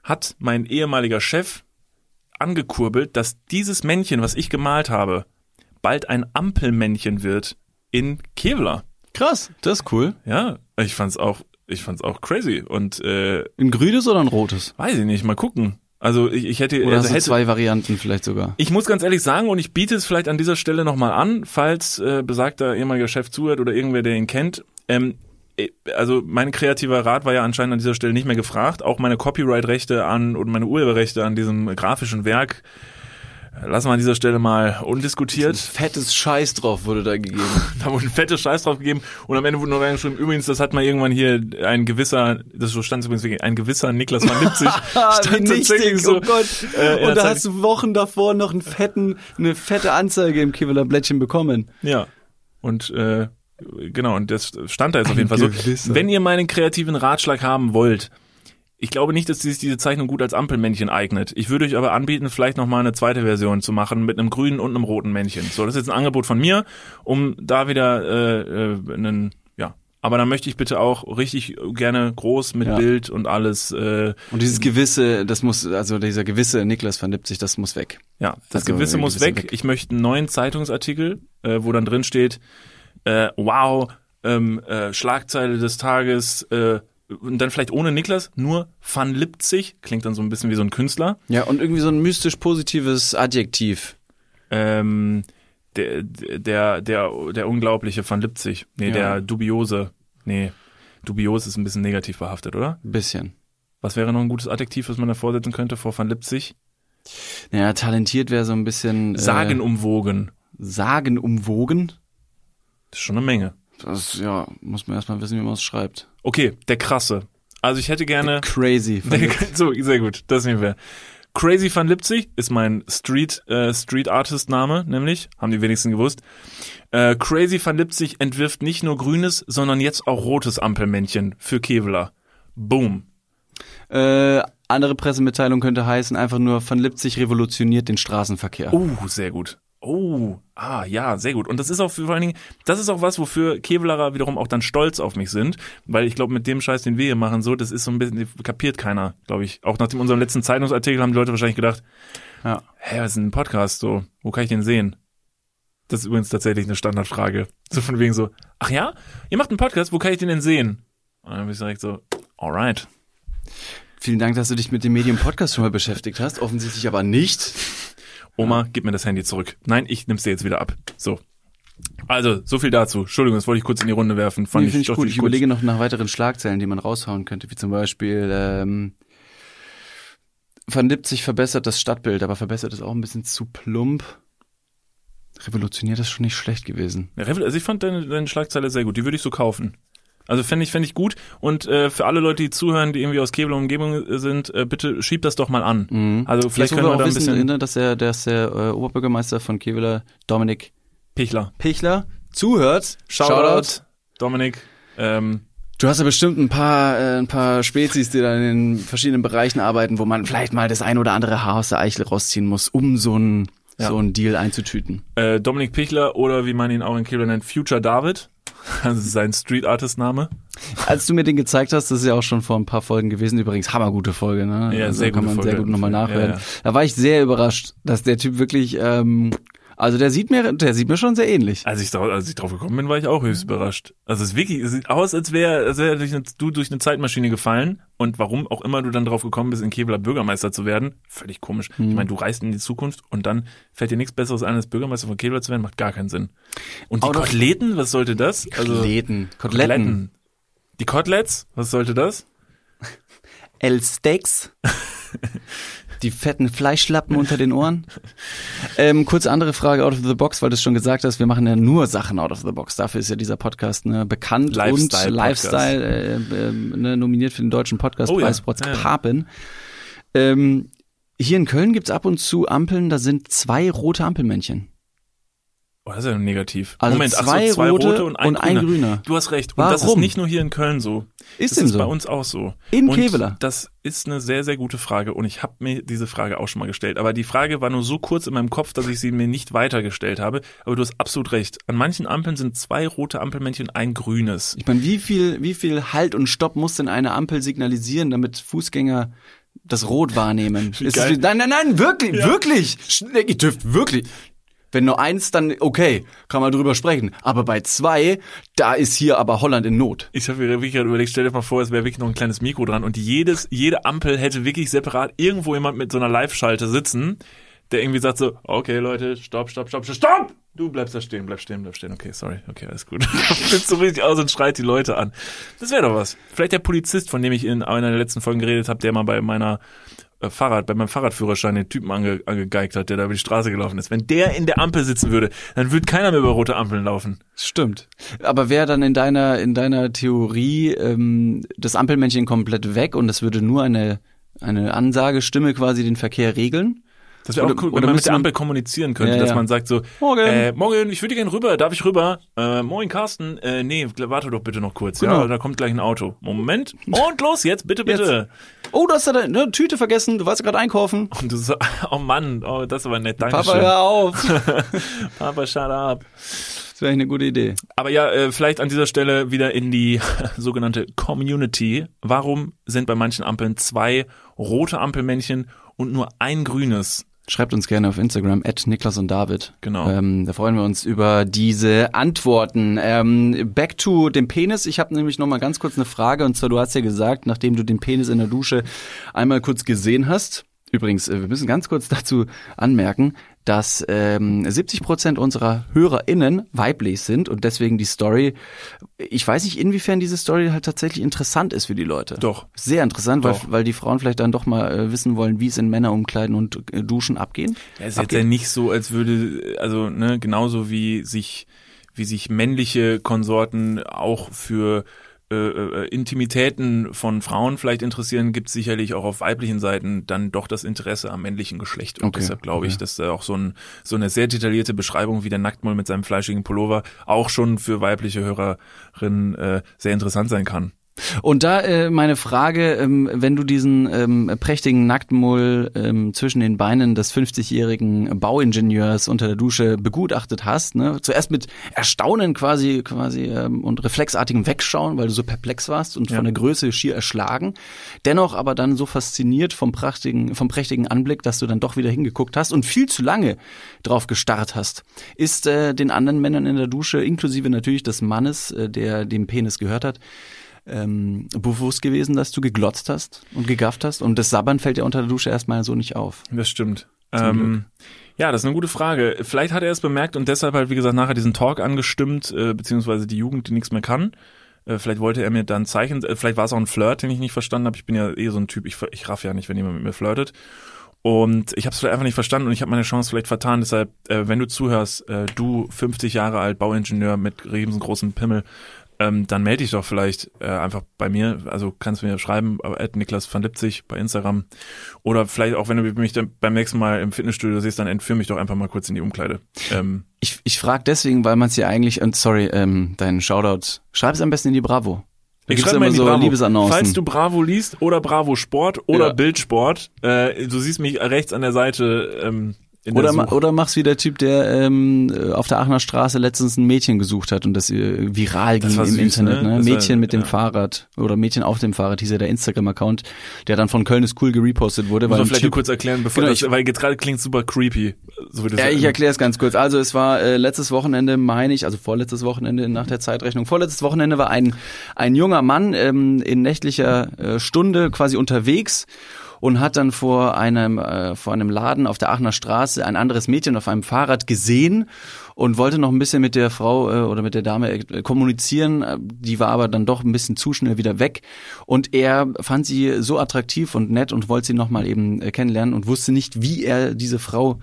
hat mein ehemaliger Chef angekurbelt, dass dieses Männchen, was ich gemalt habe, bald ein Ampelmännchen wird in Kevlar. Krass, das ist cool. Ja, ich fand's auch, ich fand's auch crazy und äh, Ein grünes oder ein rotes? weiß ich nicht, mal gucken. Also ich, ich hätte, Oder also hätte zwei Varianten vielleicht sogar? ich muss ganz ehrlich sagen, und ich biete es vielleicht an dieser Stelle nochmal an, falls äh, besagter ehemaliger Chef zuhört oder irgendwer, der ihn kennt. Ähm, äh, also mein kreativer Rat war ja anscheinend an dieser Stelle nicht mehr gefragt. Auch meine Copyright-Rechte an und meine Urheberrechte an diesem grafischen Werk lassen wir an dieser Stelle mal Ein undiskutiert. fettes Scheiß drauf wurde da gegeben. Da wurde ein fettes Scheiß drauf gegeben und am Ende wurde noch reingeschrieben, übrigens, das hat mal irgendwann hier ein gewisser, das so stand übrigens wirklich, ein gewisser Niklas van Lipzig. stand tatsächlich so. oh Gott. Äh, Und da hast du Wochen davor noch einen fetten, eine fette Anzeige im Kieweler Blättchen bekommen. Ja. Und äh, genau, und das stand da jetzt auf jeden Fall so. Wenn ihr meinen kreativen Ratschlag haben wollt, ich glaube nicht, dass sich diese Zeichnung gut als Ampelmännchen eignet. Ich würde euch aber anbieten, vielleicht noch mal eine zweite Version zu machen mit einem grünen und einem roten Männchen. So, das ist jetzt ein Angebot von mir, um da wieder äh, äh, einen, ja. Aber dann möchte ich bitte auch richtig gerne groß mit Ja. Bild und alles. Äh, Und dieses gewisse, das muss, also dieser gewisse Niklas van Lipzig, das muss weg. Ja, das Also, Gewisse muss Gewisse weg. weg. Ich möchte einen neuen Zeitungsartikel, äh, wo dann drin steht, äh, wow, ähm, äh, Schlagzeile des Tages, äh, und dann vielleicht ohne Niklas, nur Van Lipzig, klingt dann so ein bisschen wie so ein Künstler. Ja, und irgendwie so ein mystisch positives Adjektiv. Ähm, der, der, der, der unglaubliche Van Lipzig. Nee, Ja. der dubiose. Nee, dubios ist ein bisschen negativ behaftet, oder? Ein bisschen. Was wäre noch ein gutes Adjektiv, was man da vorsetzen könnte vor Van Lipzig? Ja, talentiert wäre so ein bisschen. Äh, Sagenumwogen. Sagenumwogen. Das ist schon eine Menge. Das, ja, muss man erstmal wissen, wie man es schreibt. Okay, der krasse. Also ich hätte gerne. Crazy. Van Der, Lipzig. so, sehr gut, das nehmen wir. Crazy van Lipzig ist mein Street, äh, Street Artist Name, nämlich, haben die wenigsten gewusst. Äh, Crazy van Lipzig entwirft nicht nur grünes, sondern jetzt auch rotes Ampelmännchen für Kevlar. Boom. Äh, andere Pressemitteilung könnte heißen, einfach nur Van Lipzig revolutioniert den Straßenverkehr. Oh, sehr gut. Oh, ah, ja, sehr gut. Und das ist auch für, vor allen Dingen, das ist auch was, wofür Kevlarer wiederum auch dann stolz auf mich sind, weil ich glaube, mit dem Scheiß, den wir hier machen, so, das ist so ein bisschen, kapiert keiner, glaube ich. Auch nach dem unserem letzten Zeitungsartikel haben die Leute wahrscheinlich gedacht, Ja. hä, was ist denn ein Podcast so? Wo kann ich den sehen? Das ist übrigens tatsächlich eine Standardfrage. So von wegen so, ach ja, ihr macht einen Podcast, wo kann ich den denn sehen? Und dann bin ich direkt so, alright. Vielen Dank, dass du dich mit dem Medium-Podcast schon mal beschäftigt hast. Offensichtlich aber nicht. Oma, gib mir das Handy zurück. Nein, ich nimm's dir jetzt wieder ab. So. Also, so viel dazu. Entschuldigung, das wollte ich kurz in die Runde werfen. Fand Nee, finde ich doch gut. Ich überlege noch nach weiteren Schlagzeilen, die man raushauen könnte, wie zum Beispiel ähm, Van Lipzig verbessert das Stadtbild, aber verbessert es auch ein bisschen zu plump. Revolutioniert ist schon nicht schlecht gewesen. Ja, Also ich fand deine, deine Schlagzeile sehr gut. Die würde ich so kaufen. Also fände ich, fände ich gut. Und äh, für alle Leute, die zuhören, die irgendwie aus Kebel und Umgebung sind, äh, bitte schiebt das doch mal an. Mhm. Also vielleicht können wir wir da auch ein wissen, bisschen ne, dass der, dass der äh, Oberbürgermeister von Keveler, Dominik Pichler. Pichler, zuhört. Dominik. Ähm, Du hast ja bestimmt ein paar, äh, ein paar Spezies, die da in den verschiedenen Bereichen arbeiten, wo man vielleicht mal das ein oder andere Haar aus der Eichel rausziehen muss, um so einen Ja. so einen Deal einzutüten. äh, Dominik Pichler oder wie man ihn auch in Kebel nennt, Future David. Ist sein Street Artist Name. Als du mir den gezeigt hast, das ist ja auch schon vor ein paar Folgen gewesen, übrigens hammergute Folge, ne? Ja, also sehr kann gute man sehr Folge. gut nochmal nachhören. Ja, ja. Da war ich sehr überrascht, dass der Typ wirklich ähm, Also der sieht mir, der sieht mir schon sehr ähnlich. Als ich, drauf, als ich drauf gekommen bin, war ich auch höchst überrascht. Also es ist wirklich, es sieht aus, als wäre als wär durch eine, du durch eine Zeitmaschine gefallen und warum auch immer du dann drauf gekommen bist, in Kevlar Bürgermeister zu werden, völlig komisch. Ich meine, du reist in die Zukunft und dann fällt dir nichts Besseres ein, als Bürgermeister von Kevlar zu werden, macht gar keinen Sinn. Und die of- Koteletten, was sollte das? Also Koteletten. Koteletten. Die Koteletts, was sollte das? El Steaks. Die fetten Fleischlappen unter den Ohren. Ähm, kurze andere Frage out of the box, weil du es schon gesagt hast, wir machen ja nur Sachen out of the box. Dafür ist ja dieser Podcast ne, bekannt Lifestyle-Podcast. und Lifestyle äh, äh, ne, nominiert für den deutschen Podcastpreis Oh ja, ja. Papen. Ähm, hier in Köln gibt's ab und zu Ampeln, da sind zwei rote Ampelmännchen. Oh, das ist ja negativ. Also Moment, ach so, zwei zwei rote rote und ein, und ein grüner. Du hast recht. Und das ist Warum? nicht nur hier in Köln so. Ist das denn ist so? bei uns auch so. In und Kevela? Das ist eine sehr, sehr gute Frage und ich habe mir diese Frage auch schon mal gestellt. Aber die Frage war nur so kurz in meinem Kopf, dass ich sie mir nicht weitergestellt habe. Aber du hast absolut recht. An manchen Ampeln sind zwei rote Ampelmännchen und ein grünes. Ich meine, wie viel, wie viel Halt und Stopp muss denn eine Ampel signalisieren, damit Fußgänger das Rot wahrnehmen? Ist nein, nein, nein, wirklich, wirklich. Sch- Ihr dürft wirklich. Wenn nur eins, dann okay, kann man drüber sprechen. Aber bei zwei, da ist hier aber Holland in Not. Ich habe mir wirklich überlegt, stell dir mal vor, es wäre wirklich noch ein kleines Mikro dran und jedes, jede Ampel hätte wirklich separat irgendwo jemand mit so einer Live-Schalte sitzen, der irgendwie sagt so, okay Leute, stopp, stopp, stopp, stopp! Du bleibst da stehen, bleib stehen, bleib stehen. Okay, sorry, okay, alles gut. Flippt so richtig aus und schreit die Leute an. Das wäre doch was. Vielleicht der Polizist, von dem ich in einer der letzten Folgen geredet habe, der mal bei meiner Fahrrad, bei meinem Fahrradführerschein den Typen ange, angegeigt hat, der da über die Straße gelaufen ist. Wenn der in der Ampel sitzen würde, dann würde keiner mehr über rote Ampeln laufen. Stimmt. Aber wäre dann in deiner, in deiner Theorie ähm, das Ampelmännchen komplett weg und es würde nur eine, eine Ansagestimme quasi den Verkehr regeln? Das wäre auch cool, wenn man mit der Ampel kommunizieren könnte, Ja, dass ja. man sagt so, Morgen. äh, morgen, ich würde gerne rüber, darf ich rüber? Äh, moin Carsten, äh, nee, warte doch bitte noch kurz, Genau. ja, da kommt gleich ein Auto. Moment, und los, jetzt, bitte, bitte. Oh, du hast da deine Tüte vergessen, du warst gerade einkaufen. Und du so, oh Mann, oh, das ist aber nett, danke Papa, hör auf. Papa, shut up. Das wäre eine gute Idee. Aber ja, äh, vielleicht an dieser Stelle wieder in die sogenannte Community. Warum sind bei manchen Ampeln zwei rote Ampelmännchen und nur ein grünes? Schreibt uns gerne auf Instagram, at Niklas und David. Genau. Ähm, da freuen wir uns über diese Antworten. Ähm, back to dem Penis. Ich habe nämlich noch mal ganz kurz eine Frage. Und zwar, du hast ja gesagt, nachdem du den Penis in der Dusche einmal kurz gesehen hast. Übrigens, äh, wir müssen ganz kurz dazu anmerken, dass ähm, 70 Prozent unserer HörerInnen weiblich sind und deswegen die Story, ich weiß nicht, inwiefern diese Story halt tatsächlich interessant ist für die Leute. Doch. Sehr interessant, weil, Doch. weil die Frauen vielleicht dann doch mal äh, wissen wollen, wie es in Männerumkleiden und äh, Duschen abgehen. Ja, ist jetzt Abgeht. ja nicht so, als würde, also ne, genauso wie sich, wie sich männliche Konsorten auch für äh, äh, Intimitäten von Frauen vielleicht interessieren, gibt es sicherlich auch auf weiblichen Seiten dann doch das Interesse am männlichen Geschlecht. Und Okay, deshalb glaube ich, okay. dass da auch so, ein, so eine sehr detaillierte Beschreibung wie der Nacktmull mit seinem fleischigen Pullover auch schon für weibliche Hörerinnen äh, sehr interessant sein kann. Und da äh, meine Frage, ähm, wenn du diesen ähm, prächtigen Nacktmull ähm, zwischen den Beinen des 50-jährigen Bauingenieurs unter der Dusche begutachtet hast, ne? zuerst mit Erstaunen quasi quasi ähm, und reflexartigem Wegschauen, weil du so perplex warst und Ja. von der Größe schier erschlagen, dennoch aber dann so fasziniert vom prächtigen vom prächtigen Anblick, dass du dann doch wieder hingeguckt hast und viel zu lange drauf gestarrt hast, ist äh, den anderen Männern in der Dusche, inklusive natürlich des Mannes, äh, der dem Penis gehört hat, ähm, bewusst gewesen, dass du geglotzt hast und gegafft hast? Und das Sabbern fällt ja unter der Dusche erstmal so nicht auf. Das stimmt. Ähm, ja, das ist eine gute Frage. Vielleicht hat er es bemerkt und deshalb halt, wie gesagt, nachher diesen Talk angestimmt, äh, beziehungsweise die Jugend, die nichts mehr kann. Äh, vielleicht wollte er mir dann Zeichen, äh, vielleicht war es auch ein Flirt, den ich nicht verstanden habe. Ich bin ja eh so ein Typ, ich, ich raff ja nicht, wenn jemand mit mir flirtet. Und ich habe es vielleicht einfach nicht verstanden und ich habe meine Chance vielleicht vertan. Deshalb, äh, wenn du zuhörst, äh, du 50 Jahre alt, Bauingenieur mit riesengroßem Pimmel, ähm, dann melde dich doch vielleicht äh, einfach bei mir. Also kannst du mir schreiben, at Niklas van Lipzig bei Instagram. Oder vielleicht auch, wenn du mich dann beim nächsten Mal im Fitnessstudio siehst, dann entführ mich doch einfach mal kurz in die Umkleide. Ähm, Ich, ich frage deswegen, weil man es ja eigentlich, und sorry, ähm, deinen Shoutout, schreib es am besten in die Bravo. Da ich gibt's schreib mal immer in die so Bravo. Liebesannoncen. Falls du Bravo liest oder Bravo Sport oder Ja. Bildsport, äh, du siehst mich rechts an der Seite ähm, Oder, ma- oder mach's wie der Typ, der ähm, auf der Aachener Straße letztens ein Mädchen gesucht hat und das äh, viral Das ging war im süß, Internet. ne? Ne? Das war- Mädchen mit dem ja. Fahrrad oder Mädchen auf dem Fahrrad hieß ja der Instagram-Account, der dann von Köln ist cool gerepostet wurde. Muss weil man vielleicht Typ, kurz erklären, bevor Genau, das, ich- weil gerade klingt super creepy. So Ja, ich erkläre es ganz kurz. Also es war äh, letztes Wochenende, meine ich, also vorletztes Wochenende nach der Zeitrechnung. Vorletztes Wochenende war ein ein junger Mann ähm, in nächtlicher äh, Stunde quasi unterwegs und hat dann vor einem äh, vor einem Laden auf der Aachener Straße ein anderes Mädchen auf einem Fahrrad gesehen und wollte noch ein bisschen mit der Frau äh, oder mit der Dame äh, kommunizieren. Äh, Die war aber dann doch ein bisschen zu schnell wieder weg und er fand sie so attraktiv und nett und wollte sie noch mal eben äh, kennenlernen und wusste nicht, wie er diese Frau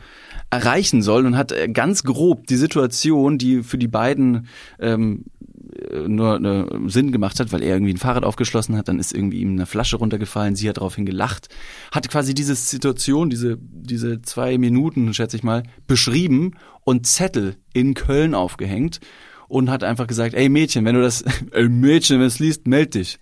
erreichen soll und hat äh, ganz grob die Situation, die für die beiden ähm, äh, nur äh, Sinn gemacht hat, weil er irgendwie ein Fahrrad aufgeschlossen hat, dann ist irgendwie ihm eine Flasche runtergefallen, sie hat daraufhin gelacht, hat quasi diese Situation, diese, diese zwei Minuten, schätze ich mal, beschrieben und Zettel in Köln aufgehängt und hat einfach gesagt, ey Mädchen, wenn du das, ey Mädchen, wenn du es liest, meld dich.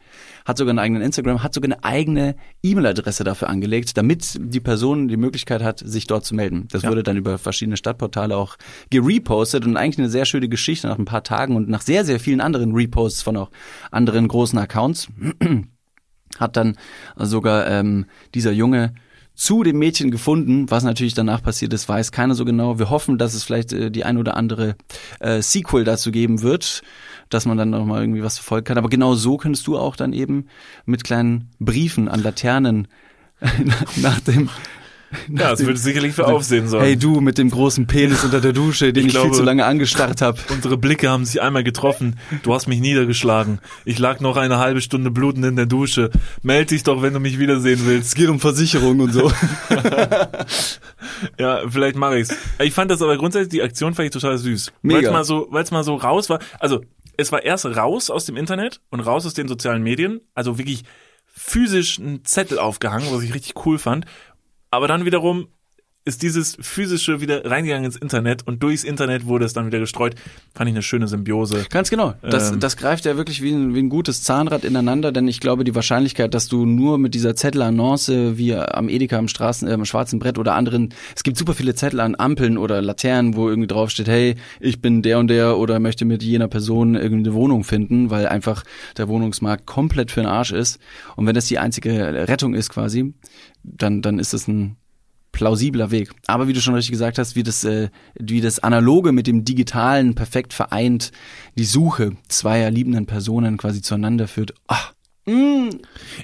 Hat sogar einen eigenen Instagram, hat sogar eine eigene E-Mail-Adresse dafür angelegt, damit die Person die Möglichkeit hat, sich dort zu melden. Das wurde dann über verschiedene Stadtportale auch gerepostet und eigentlich eine sehr schöne Geschichte nach ein paar Tagen und nach sehr, sehr vielen anderen Reposts von auch anderen großen Accounts hat dann sogar ähm, dieser Junge zu dem Mädchen gefunden. Was natürlich danach passiert ist, weiß keiner so genau. Wir hoffen, dass es vielleicht äh, die ein oder andere äh, Sequel dazu geben wird, dass man dann noch mal irgendwie was verfolgen kann. Aber genau so könntest du auch dann eben mit kleinen Briefen an Laternen nach, nach dem Ja, das würde sicherlich für Aufsehen sorgen. Hey du mit dem großen Penis unter der Dusche, den Ich ich, viel glaube- zu lange angestarrt habe. Unsere Blicke haben sich einmal getroffen. Du hast mich niedergeschlagen. Ich lag noch eine halbe Stunde blutend in der Dusche. Meld dich doch, wenn du mich wiedersehen willst. Es geht um Versicherung und so. Ja, vielleicht mache ich's. Ich fand das aber grundsätzlich, die Aktion fand ich total süß. Mega. Weil's mal so, weil's mal so raus war. Also, es war erst raus aus dem Internet und raus aus den sozialen Medien. Also wirklich physisch ein Zettel aufgehangen, was ich richtig cool fand. Aber dann wiederum ist dieses physische wieder reingegangen ins Internet und durchs Internet wurde es dann wieder gestreut. Fand ich eine schöne Symbiose. Ganz genau. Das, Ähm. das greift ja wirklich wie ein, wie ein gutes Zahnrad ineinander, denn ich glaube, die Wahrscheinlichkeit, dass du nur mit dieser Zettelannonce wie am Edeka am Straßen, äh, am schwarzen Brett oder anderen, es gibt super viele Zettel an Ampeln oder Laternen, wo irgendwie draufsteht, hey, ich bin der und der oder möchte mit jener Person irgendwie eine Wohnung finden, weil einfach der Wohnungsmarkt komplett für den Arsch ist. Und wenn das die einzige Rettung ist quasi, dann, dann ist es ein plausibler Weg. Aber wie du schon richtig gesagt hast, wie das, äh, wie das Analoge mit dem Digitalen perfekt vereint, die Suche zweier liebenden Personen quasi zueinander führt. Ach,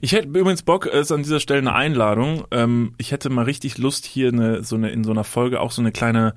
Ich hätte übrigens Bock, es ist an dieser Stelle eine Einladung. Ähm, ich hätte mal richtig Lust, hier eine, so eine, in so einer Folge auch so eine kleine,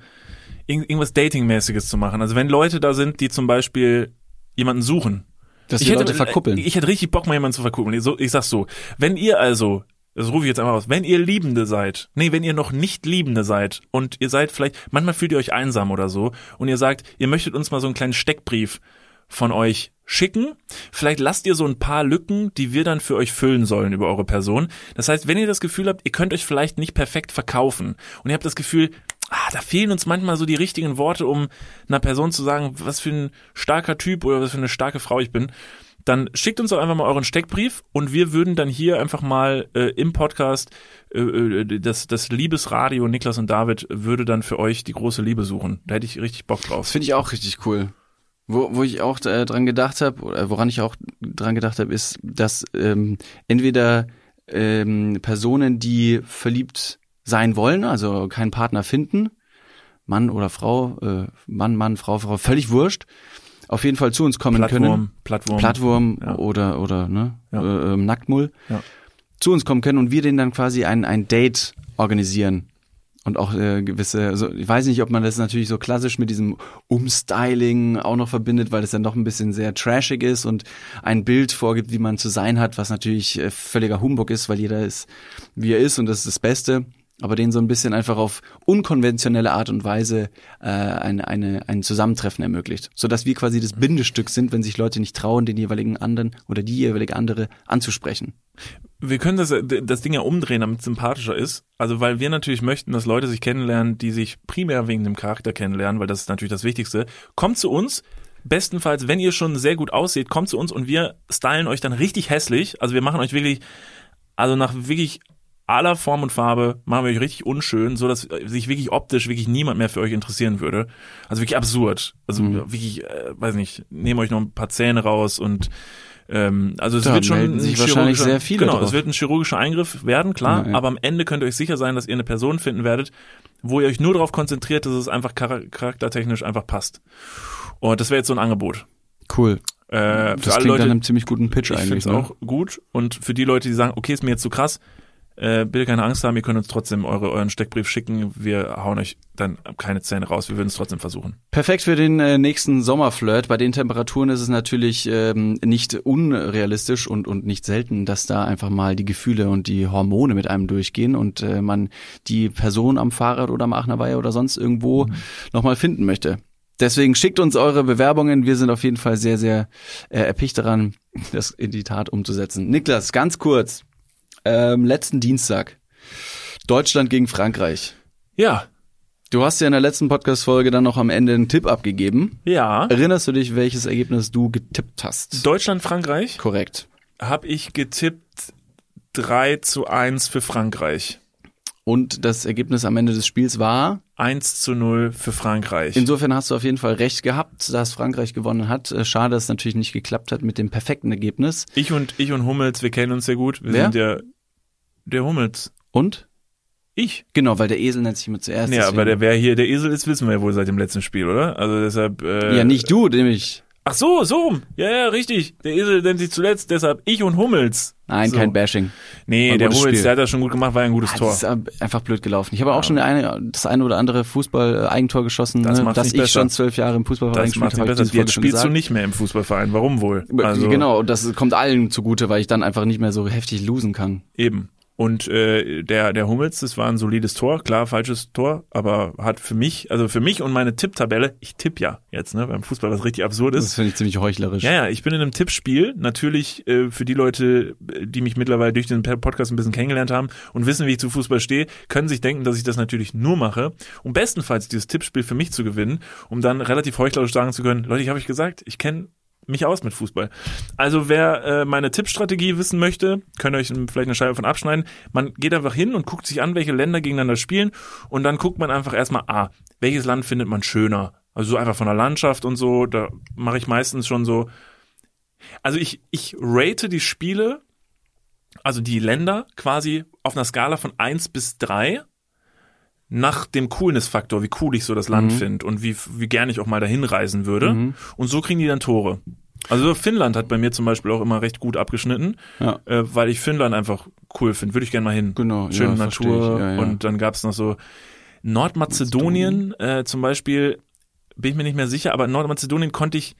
irgend, irgendwas Datingmäßiges zu machen. Also wenn Leute da sind, die zum Beispiel jemanden suchen. dass ich die hätte, Leute verkuppeln. Ich hätte richtig Bock, mal jemanden zu verkuppeln. Ich, so, ich sag's so. Wenn ihr also, das rufe ich jetzt einmal aus, wenn ihr Liebende seid, nee, wenn ihr noch nicht Liebende seid und ihr seid vielleicht, manchmal fühlt ihr euch einsam oder so und ihr sagt, ihr möchtet uns mal so einen kleinen Steckbrief von euch schicken. Vielleicht lasst ihr so ein paar Lücken, die wir dann für euch füllen sollen über eure Person. Das heißt, wenn ihr das Gefühl habt, ihr könnt euch vielleicht nicht perfekt verkaufen und ihr habt das Gefühl, ah, da fehlen uns manchmal so die richtigen Worte, um einer Person zu sagen, was für ein starker Typ oder was für eine starke Frau ich bin, dann schickt uns doch einfach mal euren Steckbrief und wir würden dann hier einfach mal äh, im Podcast äh, äh, das, das Liebesradio Niklas und David würde dann für euch die große Liebe suchen. Da hätte ich richtig Bock Das drauf. finde ich auch richtig cool. Wo, wo ich auch äh, dran gedacht habe, oder woran ich auch dran gedacht habe, ist, dass ähm, entweder ähm, Personen, die verliebt sein wollen, also keinen Partner finden, Mann oder Frau, äh, Mann, Mann, Frau, Frau, völlig wurscht, auf jeden Fall zu uns kommen können. Plattwurm, Plattwurm. Plattwurm Ja. oder oder ne Ja. äh, ähm, Nacktmull Ja. zu uns kommen können und wir denen dann quasi ein ein Date organisieren und auch äh, gewisse also ich weiß nicht ob man das natürlich so klassisch mit diesem Umstyling auch noch verbindet weil das dann doch ein bisschen sehr trashig ist und ein Bild vorgibt wie man zu sein hat was natürlich äh, völliger Humbug ist weil jeder ist wie er ist und das ist das Beste aber denen so ein bisschen einfach auf unkonventionelle Art und Weise äh, eine, eine, ein Zusammentreffen ermöglicht. Sodass wir quasi das Bindestück sind, wenn sich Leute nicht trauen, den jeweiligen anderen oder die jeweilige andere anzusprechen. Wir können das, das Ding ja umdrehen, damit es sympathischer ist. Also, weil wir natürlich möchten, dass Leute sich kennenlernen, die sich primär wegen dem Charakter kennenlernen, weil das ist natürlich das Wichtigste. Kommt zu uns. Bestenfalls, wenn ihr schon sehr gut aussieht, kommt zu uns und wir stylen euch dann richtig hässlich. Also wir machen euch wirklich, also nach wirklich aller Form und Farbe, machen wir euch richtig unschön, so dass sich wirklich optisch wirklich niemand mehr für euch interessieren würde. Also wirklich absurd. Also Mhm. wirklich, äh, weiß nicht, nehmen euch noch ein paar Zähne raus und ähm, also es Da wird schon sich wahrscheinlich sehr viele Genau, drauf. es wird ein chirurgischer Eingriff werden, klar, Ja, ja. aber am Ende könnt ihr euch sicher sein, dass ihr eine Person finden werdet, wo ihr euch nur darauf konzentriert, dass es einfach chara- charaktertechnisch einfach passt. Und das wäre jetzt so ein Angebot. Cool. Äh, für Das alle klingt Leute, nach einem ziemlich guten Pitch ich finde eigentlich. es ne? auch gut. Und für die Leute, die sagen, okay, ist mir jetzt zu krass, äh, bitte keine Angst haben, ihr könnt uns trotzdem eure, euren Steckbrief schicken. Wir hauen euch dann keine Zähne raus. Wir würden es trotzdem versuchen. Perfekt für den äh, nächsten Sommerflirt. Bei den Temperaturen ist es natürlich ähm, nicht unrealistisch und, und nicht selten, dass da einfach mal die Gefühle und die Hormone mit einem durchgehen und äh, man die Person am Fahrrad oder am Aachener oder sonst irgendwo Mhm. nochmal finden möchte. Deswegen schickt uns eure Bewerbungen. Wir sind auf jeden Fall sehr, sehr äh, erpicht daran, das in die Tat umzusetzen. Niklas, ganz kurz. Ähm, letzten Dienstag. Deutschland gegen Frankreich. Ja, Du hast ja in der letzten Podcast-Folge dann noch am Ende einen Tipp abgegeben. ja. Erinnerst du dich, welches Ergebnis du getippt hast? Deutschland, Frankreich Korrekt. habe ich getippt 3 zu 1 für Frankreich. Und das Ergebnis am Ende des Spiels war, 1 zu 0 für Frankreich. insofern hast du auf jeden Fall recht gehabt, dass Frankreich gewonnen hat. Äh, Schade, dass es natürlich nicht geklappt hat mit dem perfekten Ergebnis. ich und ich und Hummels, wir kennen uns sehr gut. Wir Wer? sind ja der Hummels. Und? Ich. Genau, weil der Esel nennt sich immer zuerst. Ja, deswegen- aber der wer hier der Esel ist, wissen wir ja wohl seit dem letzten Spiel, oder? Also deshalb äh, ja, nicht du, nämlich. Ach so, so rum. Ja, ja, richtig. Der Esel nennt sich zuletzt, deshalb ich und Hummels. Nein, so. kein Bashing. Nee, der Hummels, Spiel. der hat das schon gut gemacht, war ja ein gutes Ah, Tor. Das ist äh, einfach blöd gelaufen. Ich habe auch schon eine, das eine oder andere Fußball-Eigentor geschossen, Das ne, dass ich besser. schon zwölf Jahre im Fußballverein Das gespielt habe. besser. Jetzt Folge spielst du nicht mehr im Fußballverein. Warum wohl? Also, genau, und das kommt allen zugute, weil ich dann einfach nicht mehr so heftig losen kann. Eben. Und äh, der, der Hummels, das war ein solides Tor, klar, falsches Tor, aber hat für mich, also für mich und meine Tipptabelle, ich tipp ja jetzt, ne, beim Fußball, was richtig absurd Das ist. finde ich ziemlich heuchlerisch. Ja, ja, ich bin in einem Tippspiel. Natürlich äh, für die Leute, die mich mittlerweile durch den Podcast ein bisschen kennengelernt haben und wissen, wie ich zu Fußball stehe, können sich denken, dass ich das natürlich nur mache, um bestenfalls dieses Tippspiel für mich zu gewinnen, um dann relativ heuchlerisch sagen zu können, Leute, ich habe euch gesagt, ich kenne mich aus mit Fußball. Also wer äh, meine Tippstrategie wissen möchte, könnt ihr euch vielleicht eine Scheibe von abschneiden. Man geht einfach hin und guckt sich an, welche Länder gegeneinander spielen und dann guckt man einfach erstmal, ah, welches Land findet man schöner? Also so einfach von der Landschaft und so, da mache ich meistens schon so. Also ich, ich rate die Spiele, also die Länder quasi auf einer Skala von eins bis drei nach dem Coolness-Faktor, wie cool ich so das Land Mhm. finde und wie, wie gern ich auch mal dahin reisen würde. Mhm. Und so kriegen die dann Tore. Also Finnland hat bei mir zum Beispiel auch immer recht gut abgeschnitten, Ja. äh, weil ich Finnland einfach cool finde. Würde ich gerne mal hin. Genau, Schöne ja, Natur. ja. Und dann gab's noch so Nordmazedonien äh, zum Beispiel, bin ich mir nicht mehr sicher, aber Nordmazedonien konnte ich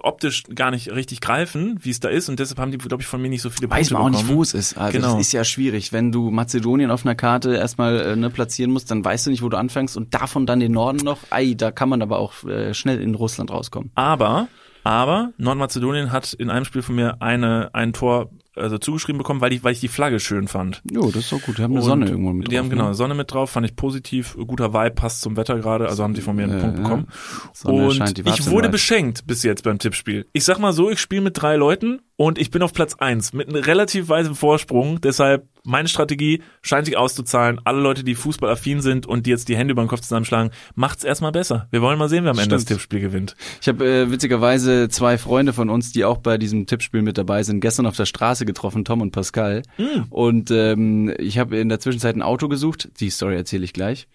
optisch gar nicht richtig greifen, wie es da ist und deshalb haben die, glaube ich, von mir nicht so viele Weiß Punkte man auch nicht, bekommen. wo es ist. Also Genau. das ist ja schwierig. Wenn du Mazedonien auf einer Karte erstmal äh, ne, platzieren musst, dann weißt du nicht, wo du anfängst und davon dann den Norden noch. Ei, da kann man aber auch äh, schnell in Russland rauskommen. Aber, aber Nordmazedonien hat in einem Spiel von mir eine, ein Tor also zugeschrieben bekommen, weil ich, weil ich die Flagge schön fand. Jo, das ist doch gut. Die haben eine Und Sonne irgendwo mit Die drauf, haben genau Ne? Sonne mit drauf, fand ich positiv, guter Vibe, passt zum Wetter gerade, also haben die von mir einen Äh, Punkt bekommen. Sonne und die ich wurde beschenkt bis jetzt beim Tippspiel. Ich sag mal so, ich spiele mit drei Leuten und ich bin auf Platz eins mit einem relativ weiten Vorsprung. Deshalb meine Strategie scheint sich auszuzahlen. Alle Leute, die fußballaffin sind und die jetzt die Hände über den Kopf zusammenschlagen, macht's erstmal besser. Wir wollen mal sehen, wer am Ende das. Tippspiel gewinnt. Ich habe äh, witzigerweise zwei Freunde von uns, die auch bei diesem Tippspiel mit dabei sind, gestern auf der Straße getroffen, Tom und Pascal. Und ähm, ich habe in der Zwischenzeit ein Auto gesucht. Die Story erzähle ich gleich.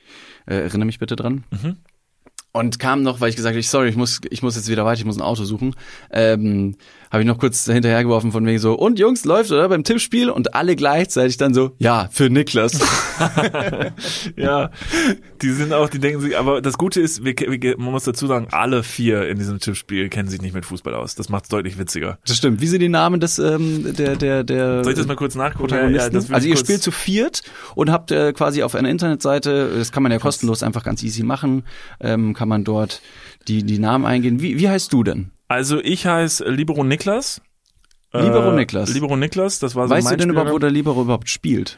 Äh, erinnere mich bitte dran. Und kam noch, weil ich gesagt habe, sorry, ich muss, ich muss jetzt wieder weiter, ich muss ein Auto suchen. Ähm, habe ich noch kurz hinterhergeworfen von wegen so, und Jungs, läuft oder beim Tippspiel? Und alle gleichzeitig dann so, ja, für Niklas. Ja, die sind auch, die denken sich, aber das Gute ist, wir, wir, man muss dazu sagen, alle vier in diesem Tippspiel kennen sich nicht mit Fußball aus. Das macht's deutlich witziger. Das stimmt. Wie sind die Namen des ähm, der der der Soll ich das mal kurz nachgucken? Das will also ihr spielt zu viert und habt äh, quasi auf einer Internetseite, das kann man ja kostenlos einfach ganz easy machen, ähm, kann man dort die die Namen eingehen. Wie wie heißt du denn? Also ich heiße Libero Niklas. Libero Niklas. Libero Niklas, das war so weißt du mein denn überhaupt, wo der Libero überhaupt spielt?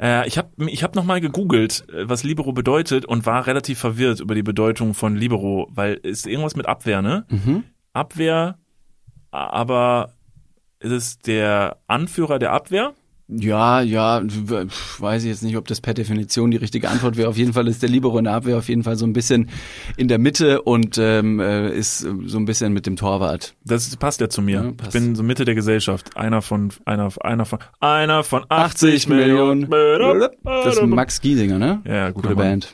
Äh, ich habe ich hab nochmal gegoogelt, äh, was Libero bedeutet und war relativ verwirrt über die Bedeutung von Libero, weil ist irgendwas mit Abwehr, ne? Mhm. Abwehr, aber ist es der Anführer der Abwehr Ja, ja, weiß ich jetzt nicht, ob das per Definition die richtige Antwort wäre. Auf jeden Fall ist der Libero in der Abwehr auf jeden Fall so ein bisschen in der Mitte und ähm, äh, ist so ein bisschen mit dem Torwart. Das passt ja zu mir. Ja, ich bin so Mitte der Gesellschaft. Einer von, einer, einer von, einer von 80 Millionen. Das ist Max Giesinger, ne? Ja, Gute. Band.